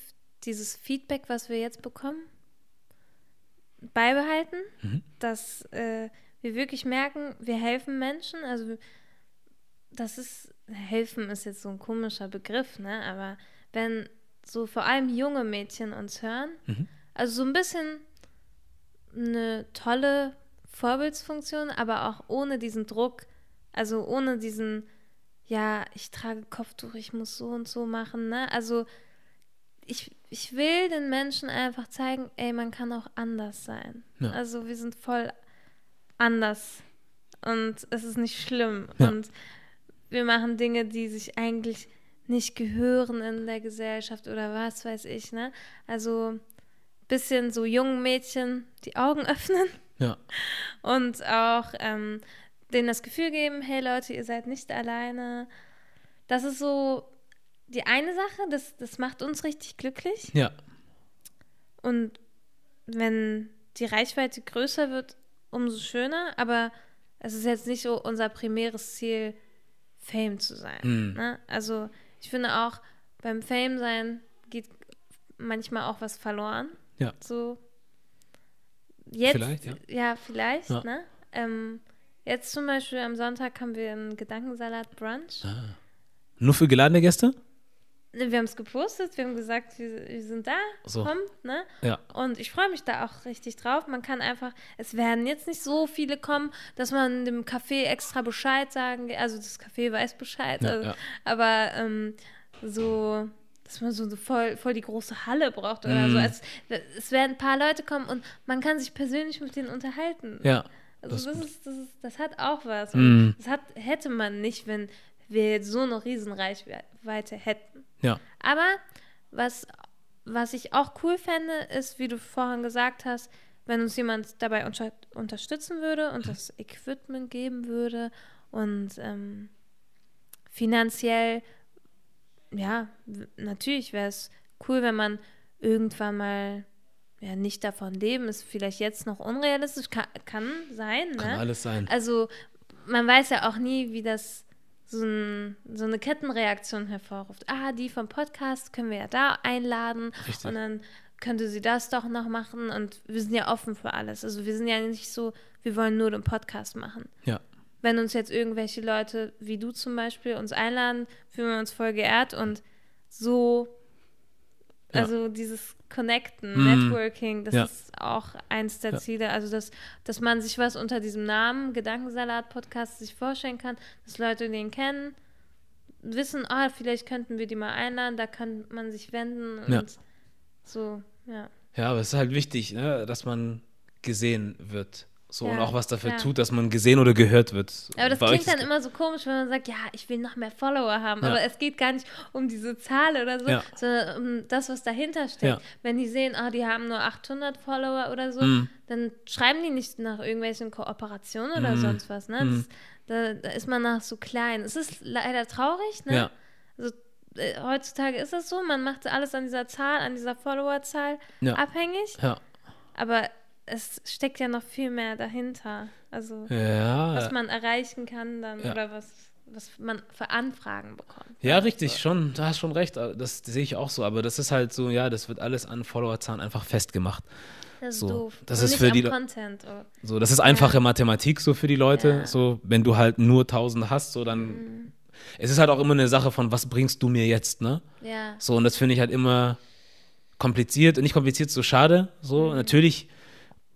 dieses Feedback, was wir jetzt bekommen, beibehalten,
Mhm.
dass äh, wir wirklich merken, wir helfen Menschen. Also das ist, helfen ist jetzt so ein komischer Begriff, ne? Aber wenn so vor allem junge Mädchen uns hören.
Mhm.
Also so ein bisschen eine tolle Vorbildsfunktion, aber auch ohne diesen Druck, also ohne diesen, ja, ich trage Kopftuch, ich muss so und so machen, ne? Also ich, ich will den Menschen einfach zeigen, ey, man kann auch anders sein.
Ja.
Also wir sind voll anders und es ist nicht schlimm.
Ja.
Und wir machen Dinge, die sich eigentlich nicht gehören in der Gesellschaft oder was weiß ich, ne? Also bisschen so jungen Mädchen die Augen öffnen
Ja.
und auch ähm, denen das Gefühl geben, hey Leute, ihr seid nicht alleine. Das ist so die eine Sache, das, das macht uns richtig glücklich.
Ja.
Und wenn die Reichweite größer wird, umso schöner. Aber es ist jetzt nicht so unser primäres Ziel, Fame zu sein.
Mhm.
Ne? Also ich finde auch, beim Fame sein geht manchmal auch was verloren.
Ja.
So jetzt,
Vielleicht, ja.
ja, vielleicht,
Ja.
ne? Ähm, jetzt zum Beispiel am Sonntag haben wir einen Gedankensalat-Brunch.
Ah. Nur für geladene Gäste?
Ne, Wir haben es gepostet, wir haben gesagt, wir, wir sind da,
So.
kommt, ne?
Ja.
Und ich freue mich da auch richtig drauf. Man kann einfach, es werden jetzt nicht so viele kommen, dass man dem Café extra Bescheid sagen, also das Café weiß Bescheid,
Ja,
also,
ja.
aber ähm, so, dass man so, voll, voll die große Halle braucht oder
Mm.
so. Es, es werden ein paar Leute kommen und man kann sich persönlich mit denen unterhalten.
Ja.
Also
das
das,
ist
das, ist, das hat auch was.
Mm.
Das hat, hätte man nicht, wenn wir jetzt so eine Riesenreichweite hätten.
Ja.
Aber was, was ich auch cool fände, ist, wie du vorhin gesagt hast, wenn uns jemand dabei unter unterstützen würde und das Equipment geben würde und ähm, finanziell, ja, natürlich wäre es cool, wenn man irgendwann mal ja, nicht davon leben, ist vielleicht jetzt noch unrealistisch, kann, kann sein, ne?
Kann alles sein.
Also man weiß ja auch nie, wie das so, ein, so eine Kettenreaktion hervorruft. Ah, die vom Podcast können wir ja da einladen
Richtig.
und dann könnte sie das doch noch machen und wir sind ja offen für alles. Also wir sind ja nicht so, wir wollen nur den Podcast machen.
Ja.
Wenn uns jetzt irgendwelche Leute, wie du zum Beispiel, uns einladen, fühlen wir uns voll geehrt und so,
Ja.
also dieses Connecten,
Mm.
Networking, das
Ja.
ist auch eins der
Ja.
Ziele. Also, dass, dass man sich was unter diesem Namen Gedankensalat-Podcast sich vorstellen kann, dass Leute den kennen, wissen, ah, vielleicht könnten wir die mal einladen, da kann man sich wenden und
Ja.
so, ja.
Ja, aber es ist halt wichtig, ne, dass man gesehen wird. So und
Ja,
auch was dafür
klar.
tut, dass man gesehen oder gehört wird.
Aber das
Bei
klingt dann immer so komisch, wenn man sagt, ja, ich will noch mehr Follower haben.
Ja.
Aber es geht gar nicht um diese Zahl oder so,
Ja.
sondern um das, was dahinter steckt.
Ja.
Wenn die sehen, ah, die haben nur 800 Follower oder so,
Mhm.
dann schreiben die nicht nach irgendwelchen Kooperationen oder
Mhm.
sonst was. Ne?
Mhm.
Das, da, da ist man nach so klein. Es ist leider traurig, ne?
Ja.
Also, äh, heutzutage ist es so, man macht alles an dieser Zahl, an dieser Followerzahl
Ja.
abhängig.
Ja.
Aber es steckt ja noch viel mehr dahinter. Also
Ja.
was man erreichen kann dann
Ja.
oder was, was man für Anfragen bekommt.
Ja, richtig, schon, da hast schon recht. Das sehe ich auch so, aber das ist halt so, ja, das wird alles an Followerzahlen einfach festgemacht.
Das ist
So,
doof.
das
Und
ist für die
Content. Oh.
So, das ist einfache Mathematik so für die Leute.
Ja.
So, wenn du halt nur 1000 hast, so dann.
Mhm.
Es ist halt auch immer eine Sache von, was bringst du mir jetzt, ne?
Ja.
So, und das finde ich halt immer kompliziert, nicht kompliziert, so schade. So,
Mhm.
natürlich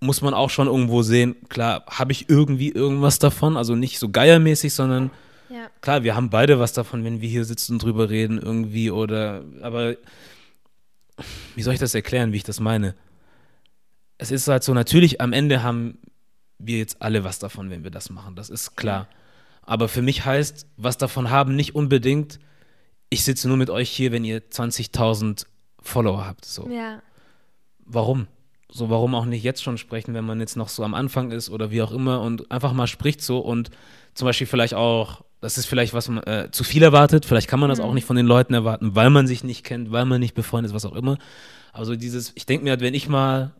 muss man auch schon irgendwo sehen, klar, habe ich irgendwie irgendwas davon, also nicht so geiermäßig, sondern
Ja.
klar, wir haben beide was davon, wenn wir hier sitzen und drüber reden irgendwie oder, aber wie soll ich das erklären, wie ich das meine? Es ist halt so, natürlich am Ende haben wir jetzt alle was davon, wenn wir das machen, das ist klar. Aber für mich heißt, was davon haben, nicht unbedingt, ich sitze nur mit euch hier, wenn ihr 20.000 Follower habt. So.
Ja.
Warum? So, warum auch nicht jetzt schon sprechen, wenn man jetzt noch so am Anfang ist oder wie auch immer und einfach mal spricht so und zum Beispiel vielleicht auch, das ist vielleicht was man äh, zu viel erwartet, vielleicht kann man das auch nicht von den Leuten erwarten, weil man sich nicht kennt, weil man nicht befreundet ist, was auch immer. Also dieses, ich denke mir halt, wenn ich mal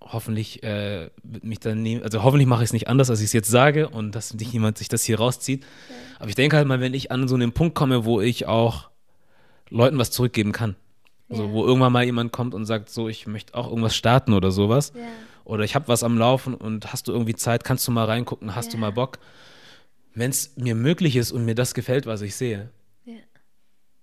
hoffentlich äh, mich dann nie, also hoffentlich mache ich es nicht anders, als ich es jetzt sage und dass nicht jemand sich das hier rauszieht. Aber ich denke halt mal, wenn ich an so einen Punkt komme, wo ich auch Leuten was zurückgeben kann. Also
Ja.
wo irgendwann mal jemand kommt und sagt, so, ich möchte auch irgendwas starten oder sowas.
Ja.
Oder ich habe was am Laufen und hast du irgendwie Zeit, kannst du mal reingucken, hast du
Ja.
mal Bock. Wenn es mir möglich ist und mir das gefällt, was ich sehe,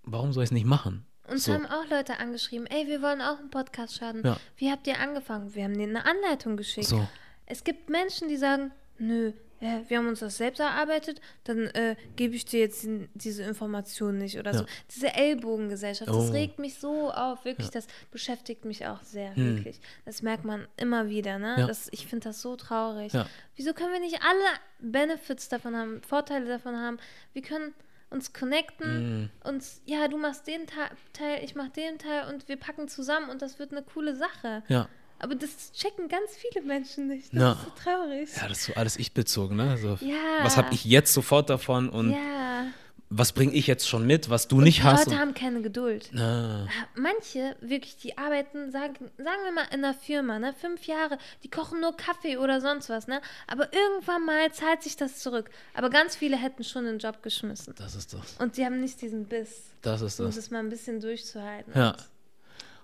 warum soll ich es nicht machen?
Uns
So.
haben auch Leute angeschrieben, ey, wir wollen auch einen Podcast starten.
Ja.
Wie habt ihr angefangen? Wir haben denen eine Anleitung geschickt.
So.
Es gibt Menschen, die sagen, nö, äh, wir haben uns das selbst erarbeitet, dann äh, gebe ich dir jetzt diese Information nicht oder so.
Ja.
Diese Ellbogengesellschaft, das
Oh. Hm.
regt mich so auf, wirklich, das beschäftigt mich auch sehr, wirklich. Das merkt man immer wieder, ne?
Ja.
Das, ich finde das so traurig.
Ja.
Wieso können wir nicht alle Benefits davon haben, Vorteile davon haben? Wir können uns connecten,
Mhm.
uns, ja, du machst den Ta Teil, ich mach den Teil und wir packen zusammen und das wird eine coole Sache.
Ja.
Aber das checken ganz viele Menschen nicht. Das
Ja.
ist so traurig.
Ja, das ist so alles ich-bezogen, ne? Also,
Ja.
Was habe ich jetzt sofort davon und
ja.
was bringe ich jetzt schon mit, was du
Und
nicht
die
hast?
Leute
und-
haben keine Geduld.
Ah,
Manche, wirklich, die arbeiten, sagen, sagen wir mal in einer Firma, ne, fünf Jahre, die kochen nur Kaffee oder sonst was, ne? Aber irgendwann mal zahlt sich das zurück. Aber ganz viele hätten schon den Job geschmissen.
das ist das.
Und die haben nicht diesen Biss,
Das ist
um
das.
das mal ein bisschen durchzuhalten.
Ja.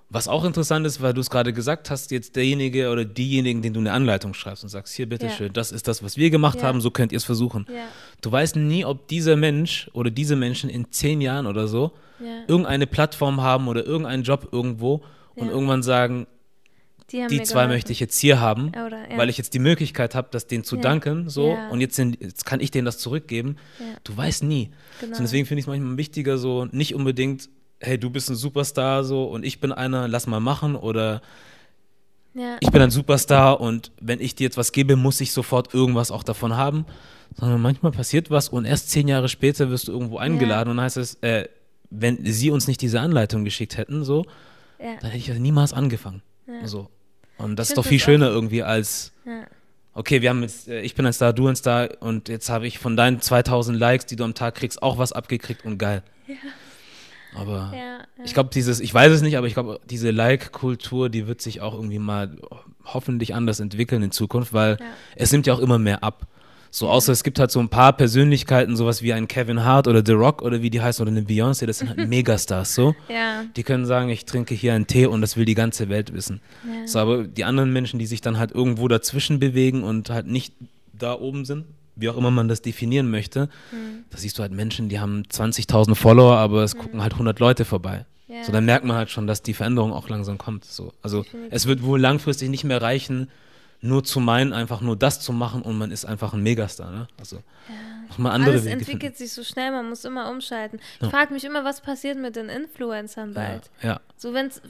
Was auch interessant ist, weil du es gerade gesagt hast, jetzt derjenige oder diejenigen, den du eine Anleitung schreibst und sagst, hier bitteschön,
Ja.
das ist das, was wir gemacht
Ja.
haben, so könnt ihr es versuchen.
Ja,
Du weißt nie, ob dieser Mensch oder diese Menschen in zehn Jahren oder so irgendeine Plattform haben oder irgendeinen Job irgendwo und irgendwann sagen,
Die,
die zwei möchte ich jetzt hier haben,
Oder, ja.
weil ich jetzt die Möglichkeit habe, das denen zu
Ja.
danken, so
Ja.
und jetzt, sind, jetzt kann ich denen das zurückgeben. Du weißt nie.
Genau.
So, deswegen finde ich es manchmal wichtiger, so nicht unbedingt, hey, du bist ein Superstar so und ich bin einer, lass mal machen oder
Ja.
ich bin ein Superstar und wenn ich dir jetzt was gebe, muss ich sofort irgendwas auch davon haben. Sondern manchmal passiert was und erst zehn Jahre später wirst du irgendwo eingeladen und dann heißt es, äh, wenn sie uns nicht diese Anleitung geschickt hätten, so,
ja.
dann hätte ich ja niemals angefangen.
Ja.
So. Und das ist doch viel
auch-
schöner irgendwie als,
ja.
okay, wir haben jetzt, äh, ich bin ein Star, du ein Star und jetzt habe ich von deinen 2000 Likes, die du am Tag kriegst, auch was abgekriegt und geil. Aber
Ja, ja.
ich glaube, dieses, ich weiß es nicht, aber ich glaube, diese Like-Kultur, die wird sich auch irgendwie mal hoffentlich anders entwickeln in Zukunft, weil
Ja.
es nimmt ja auch immer mehr ab. So, außer es gibt halt so ein paar Persönlichkeiten, sowas wie ein Kevin Hart oder The Rock oder wie die heißen oder eine Beyoncé, das sind halt Megastars, so.
ja.
Die können sagen, ich trinke hier einen Tee und das will die ganze Welt wissen.
Ja.
So, aber die anderen Menschen, die sich dann halt irgendwo dazwischen bewegen und halt nicht da oben sind, wie auch immer man das definieren möchte,
Hm.
da siehst du halt Menschen, die haben 20.000 Follower, aber es gucken halt 100 Leute vorbei.
Ja.
So, dann merkt man halt schon, dass die Veränderung auch langsam kommt. So. Also
Definitiv.
es wird wohl langfristig nicht mehr reichen, nur zu meinen, einfach nur das zu machen und man ist einfach ein Megastar. Ne? Also muss man andere
Alles
Wege
entwickelt
finden.
sich so schnell, man muss immer umschalten.
Ja.
Ich frage mich immer, was passiert mit den Influencern
Ja,
bald.
ja,
So, wenn es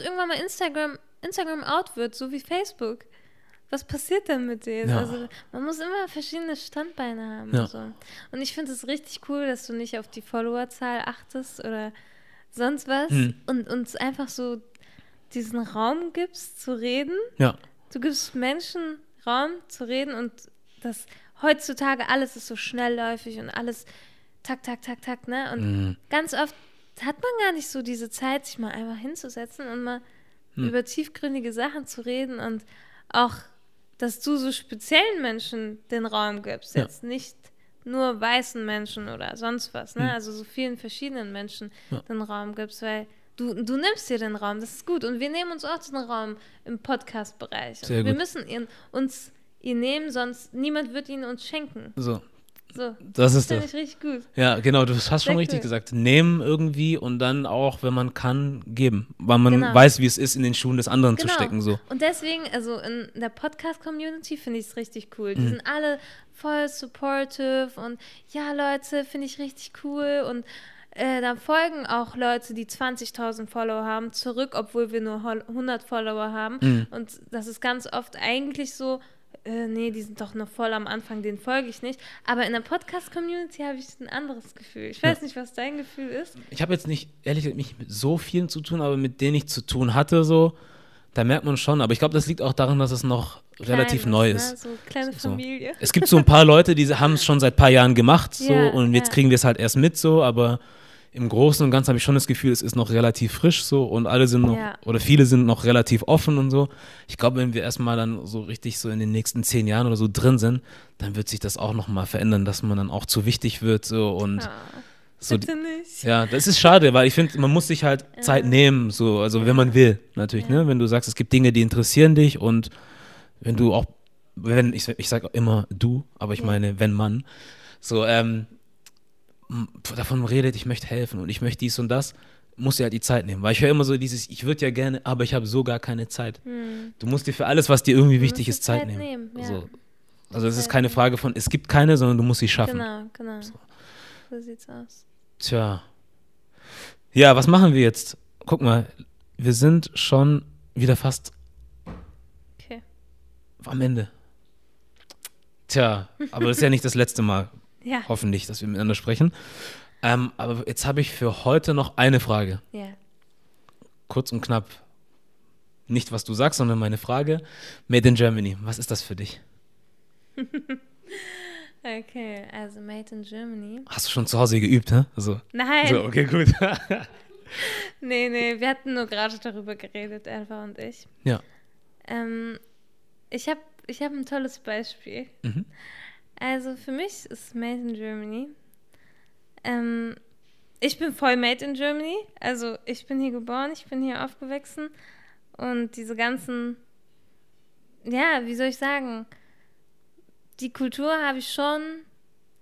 irgendwann mal Instagram, Instagram out wird, so wie Facebook, was passiert dann mit denen?
Ja.
Also, man muss immer verschiedene Standbeine haben.
Ja.
Und, so. und ich finde es richtig cool, dass du nicht auf die Followerzahl achtest oder sonst was
Hm.
und uns einfach so diesen Raum gibst zu reden.
ja,
Du gibst Menschen Raum zu reden und das heutzutage alles ist so schnellläufig und alles tak, tak, tak, tak, ne? Und
Mhm.
ganz oft hat man gar nicht so diese Zeit, sich mal einfach hinzusetzen und mal über tiefgründige Sachen zu reden und auch, dass du so speziellen Menschen den Raum gibst,
Ja.
jetzt nicht nur weißen Menschen oder sonst was, ne? Also so vielen verschiedenen Menschen
Ja.
den Raum gibst, weil du, du nimmst dir den Raum, das ist gut. Und wir nehmen uns auch den Raum im Podcast-Bereich. Wir müssen ihn, uns ihn nehmen, sonst niemand wird ihn uns schenken.
so.
So,
Das ist
finde
das.
ich richtig gut.
Ja, genau, du hast schon
Sehr
richtig
cool.
gesagt. Nehmen irgendwie und dann auch, wenn man kann, geben. Weil man
Genau.
weiß, wie es ist, in den Schuhen des anderen zu
Genau.
stecken. So.
Und deswegen, also in der Podcast-Community finde ich es richtig cool.
Mhm.
Die sind alle voll supportive und ja, Leute, finde ich richtig cool. Und äh, da folgen auch Leute, die 20.000 Follower haben, zurück, obwohl wir nur hol- 100 Follower haben.
Mhm.
Und das ist ganz oft eigentlich so, äh, nee, die sind doch noch voll am Anfang, denen folge ich nicht. Aber in der Podcast-Community habe ich ein anderes Gefühl. Ich weiß nicht, was dein Gefühl ist.
Ich habe jetzt nicht, ehrlich gesagt, nicht mit so vielen zu tun, aber mit denen ich zu tun hatte, so, da merkt man schon. Aber ich glaube, das liegt auch daran, dass es noch relativ
Kleines,
neu
ne?
ist.
So kleine
So.
Familie.
Es gibt so ein paar Leute, die haben es schon seit ein paar Jahren gemacht, so,
Ja,
und jetzt
ja.
kriegen wir es halt erst mit, so, aber im Großen und Ganzen habe ich schon das Gefühl, es ist noch relativ frisch, so, und alle sind noch,
Ja.
oder viele sind noch relativ offen und so. Ich glaube, wenn wir erstmal dann so richtig so in den nächsten zehn Jahren oder so drin sind, dann wird sich das auch nochmal verändern, dass man dann auch zu wichtig wird, so, und
Ah,
so.
bitte nicht.
Ja, das ist schade, weil ich finde, man muss sich halt Zeit nehmen, so, also wenn man will, natürlich,
Ja.
ne? Wenn du sagst, es gibt Dinge, die interessieren dich und wenn du auch, wenn, ich, ich sage immer du, aber ich
Ja.
meine, wenn man, so, ähm, davon redet, ich möchte helfen und ich möchte dies und das, musst dir halt die Zeit nehmen. Weil ich höre immer so dieses, ich würde ja gerne, aber ich habe so gar keine Zeit. Du musst dir für alles, was dir irgendwie wichtig ist, Zeit,
Zeit
nehmen.
nehmen, ja.
So. Also es ist keine. Frage von, es gibt keine, sondern du musst sie schaffen.
Genau, genau. So sieht's aus.
Tja. Ja, was machen wir jetzt? Guck mal, wir sind schon wieder fast
Okay.
am Ende. Tja, aber das ist ja nicht das letzte Mal,
Ja.
hoffentlich, dass wir miteinander sprechen. Ähm, aber jetzt habe ich für heute noch eine Frage.
Ja.
Kurz und knapp. Nicht, was du sagst, sondern meine Frage. Made in Germany, was ist das für dich?
Okay, also Made in Germany.
Hast du schon zu Hause geübt, hä? Also,
Nein,
so, okay, gut.
nee, nee, wir hatten nur gerade darüber geredet, Elva und ich.
ja.
Ähm, ich habe ich hab ein tolles Beispiel.
Mhm.
Also für mich ist Made in Germany. Ähm, ich bin voll Made in Germany. Also ich bin hier geboren, ich bin hier aufgewachsen. Und diese ganzen, ja, wie soll ich sagen, die Kultur habe ich schon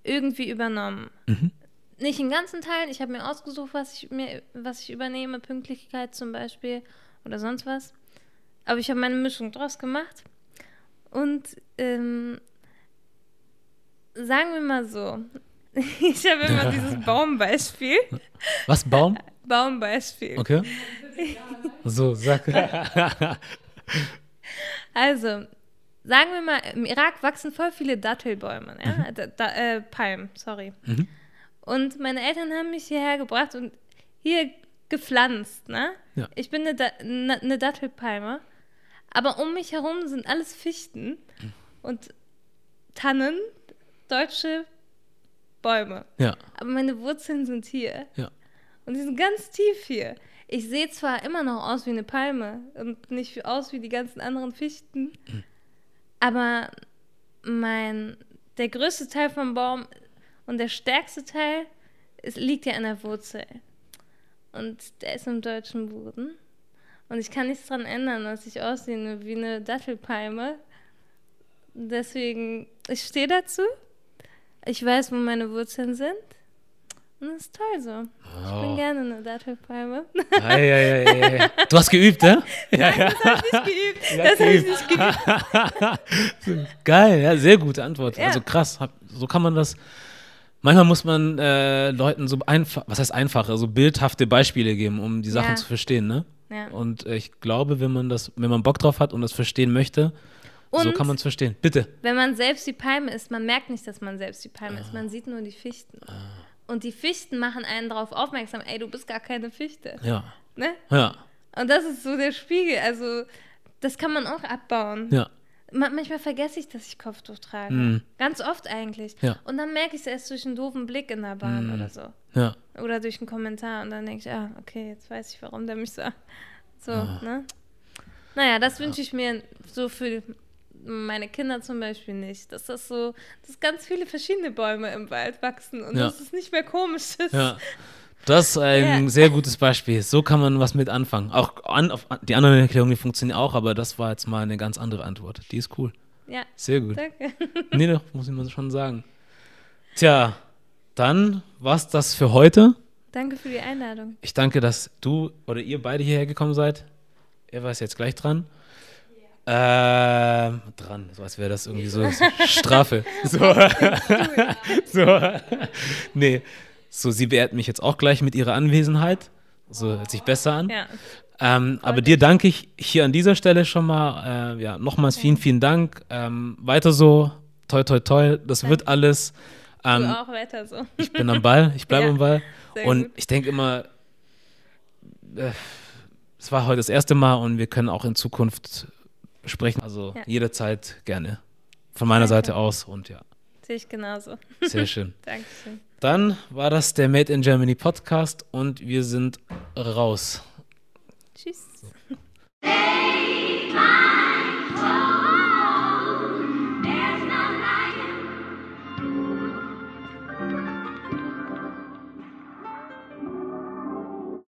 irgendwie übernommen.
Mhm.
Nicht in ganzen Teilen. Ich habe mir ausgesucht, was ich, mir, was ich übernehme, Pünktlichkeit zum Beispiel oder sonst was. Aber ich habe meine Mischung draus gemacht. Und ähm, sagen wir mal so, ich habe immer dieses Baumbeispiel.
Was, Baum?
Baumbeispiel.
Okay. So, sag.
Also, sagen wir mal, im Irak wachsen voll viele Dattelbäume, ja? Da, da, äh, Palmen, sorry.
Mhm.
Und meine Eltern haben mich hierher gebracht und hier gepflanzt, ne?
Ja.
Ich bin eine, da ne, eine Dattelpalme, aber um mich herum sind alles Fichten und Tannen, deutsche Bäume.
Ja,
Aber meine Wurzeln sind hier.
ja.
Und die sind ganz tief hier. Ich sehe zwar immer noch aus wie eine Palme und nicht aus wie die ganzen anderen Fichten, aber mein, der größte Teil vom Baum und der stärkste Teil ist, liegt ja an der Wurzel. Und der ist im deutschen Boden. Und ich kann nichts daran ändern, dass ich aussehe wie eine Dattelpalme. Deswegen, ich stehe dazu. Ich weiß, wo meine Wurzeln sind. Und das ist toll so. Ich bin
Oh.
gerne eine Dattelpalme.
Ja, ja, ja, ja. Du hast geübt, ne? Ja, ja.
Das habe ich nicht geübt. Das habe ich nicht geübt.
Geil, ja, sehr gute Antwort.
Ja.
Also krass, so kann man das. Manchmal muss man äh, Leuten so einfach, was heißt einfache, so bildhafte Beispiele geben, um die Sachen
Ja.
zu verstehen, ne?
Ja.
Und äh, ich glaube, wenn man das, wenn man Bock drauf hat und das verstehen möchte, so
Und-
kann man es verstehen. Bitte.
Wenn man selbst die Palme ist, man merkt nicht, dass man selbst die Palme ist. Man sieht nur die Fichten. Und die Fichten machen einen darauf aufmerksam, ey, du bist gar keine Fichte.
Ja.
Ne?
Ja.
Und das ist so der Spiegel. Also, das kann man auch abbauen.
Ja.
Ma manchmal vergesse ich, dass ich Kopftuch trage.
Mhm.
Ganz oft eigentlich.
Ja.
Und dann merke ich es erst durch einen doofen Blick in der Bahn
Mhm.
oder so.
Ja.
Oder durch einen Kommentar. Und dann denke ich, ah, okay, jetzt weiß ich, warum der mich so. So,
Ah.
ne? Naja, das wünsche ich mir so für meine Kinder zum Beispiel nicht. Dass das so, dass ganz viele verschiedene Bäume im Wald wachsen und
Ja.
dass es nicht mehr komisch ist.
Ja. Das ist ein
Ja.
sehr gutes Beispiel. So kann man was mit anfangen. Auch an, auf, die anderen Erklärungen die funktionieren auch, aber das war jetzt mal eine ganz andere Antwort. Die ist cool.
Ja,
Sehr gut.
danke.
Nee, doch, muss ich mal schon sagen. Tja, dann war's das für heute.
Danke für die Einladung.
Ich danke, dass du oder ihr beide hierher gekommen seid. Er war jetzt gleich dran. Ähm, dran, so als wäre das irgendwie so, so Strafe. So. so. Nee. So, sie beehrt mich jetzt auch gleich mit ihrer Anwesenheit. So hört sich besser an.
Ja,
Ähm, aber dir danke ich hier an dieser Stelle schon mal. Äh, ja, nochmals vielen, vielen Dank. Ähm, weiter so. Toi, toi, toi. Das wird alles.
du
Ähm,
auch weiter so.
ich bin am Ball. Ich bleibe
Ja,
am Ball.
sehr
Und
gut.
ich denke immer, äh, es war heute das erste Mal und wir können auch in Zukunft sprechen. Also
ja.
jederzeit gerne. Von meiner
Danke.
Seite aus und ja.
Sehe ich genauso.
Sehr schön.
Dankeschön.
Dann war das der Made in Germany Podcast und wir sind raus.
Tschüss. So.